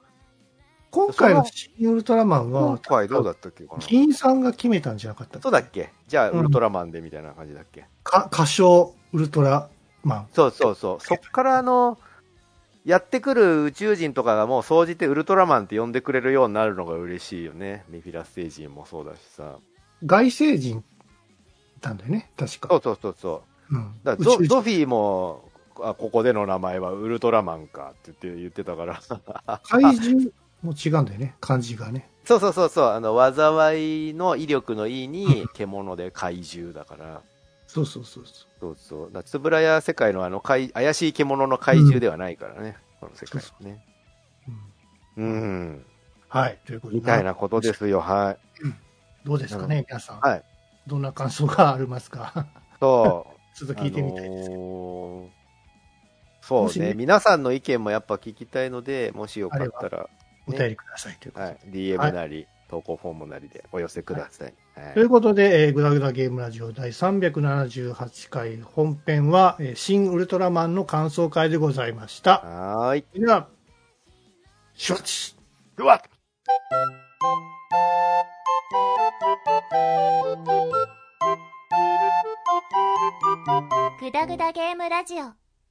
今回の新ウルトラマン今は、回どうだったっけかな議員さんが決めたんじゃなかったっけ？そうだっけ？じゃあ、うんウルトラマンで、みたいな感じだっけ、か歌唱ウルトラマン。そうそうそう。そっからあの、やってくる宇宙人とかがもう総じてウルトラマンって呼んでくれるようになるのが嬉しいよね。メフィラス星人もそうだしさ。外星人なんだよね、確か。そうそうそうそう。うん。だゾゾフィーも、あここでの名前はウルトラマンかって言って言ってたから。怪獣も違うんだよね、漢字がね。そうそうそうそう。あの、災いの威力のいいに、獣で怪獣だから。そうそうそうそそうそう。だからつぶらや世界のあの怪、怪しい獣の怪獣ではないからね。この世界はね。う。うんうん。はい、ということで。みたいなことですよ、はい。どうですかね、皆さん。はい。どんな感想がありますか？そう。ちょっと聞いてみたいです。あのーそうねね皆さんの意見もやっぱ聞きたいので、もしよかったら、お便りくださいということで。はい、DM なり、投稿フォームなりでお寄せください。はいということで、えー、グダグダゲームラジオ第378回本編は、えー新ウルトラマンの感想会でございました。はーい。では、シュワッチうわグダグダゲームラジオ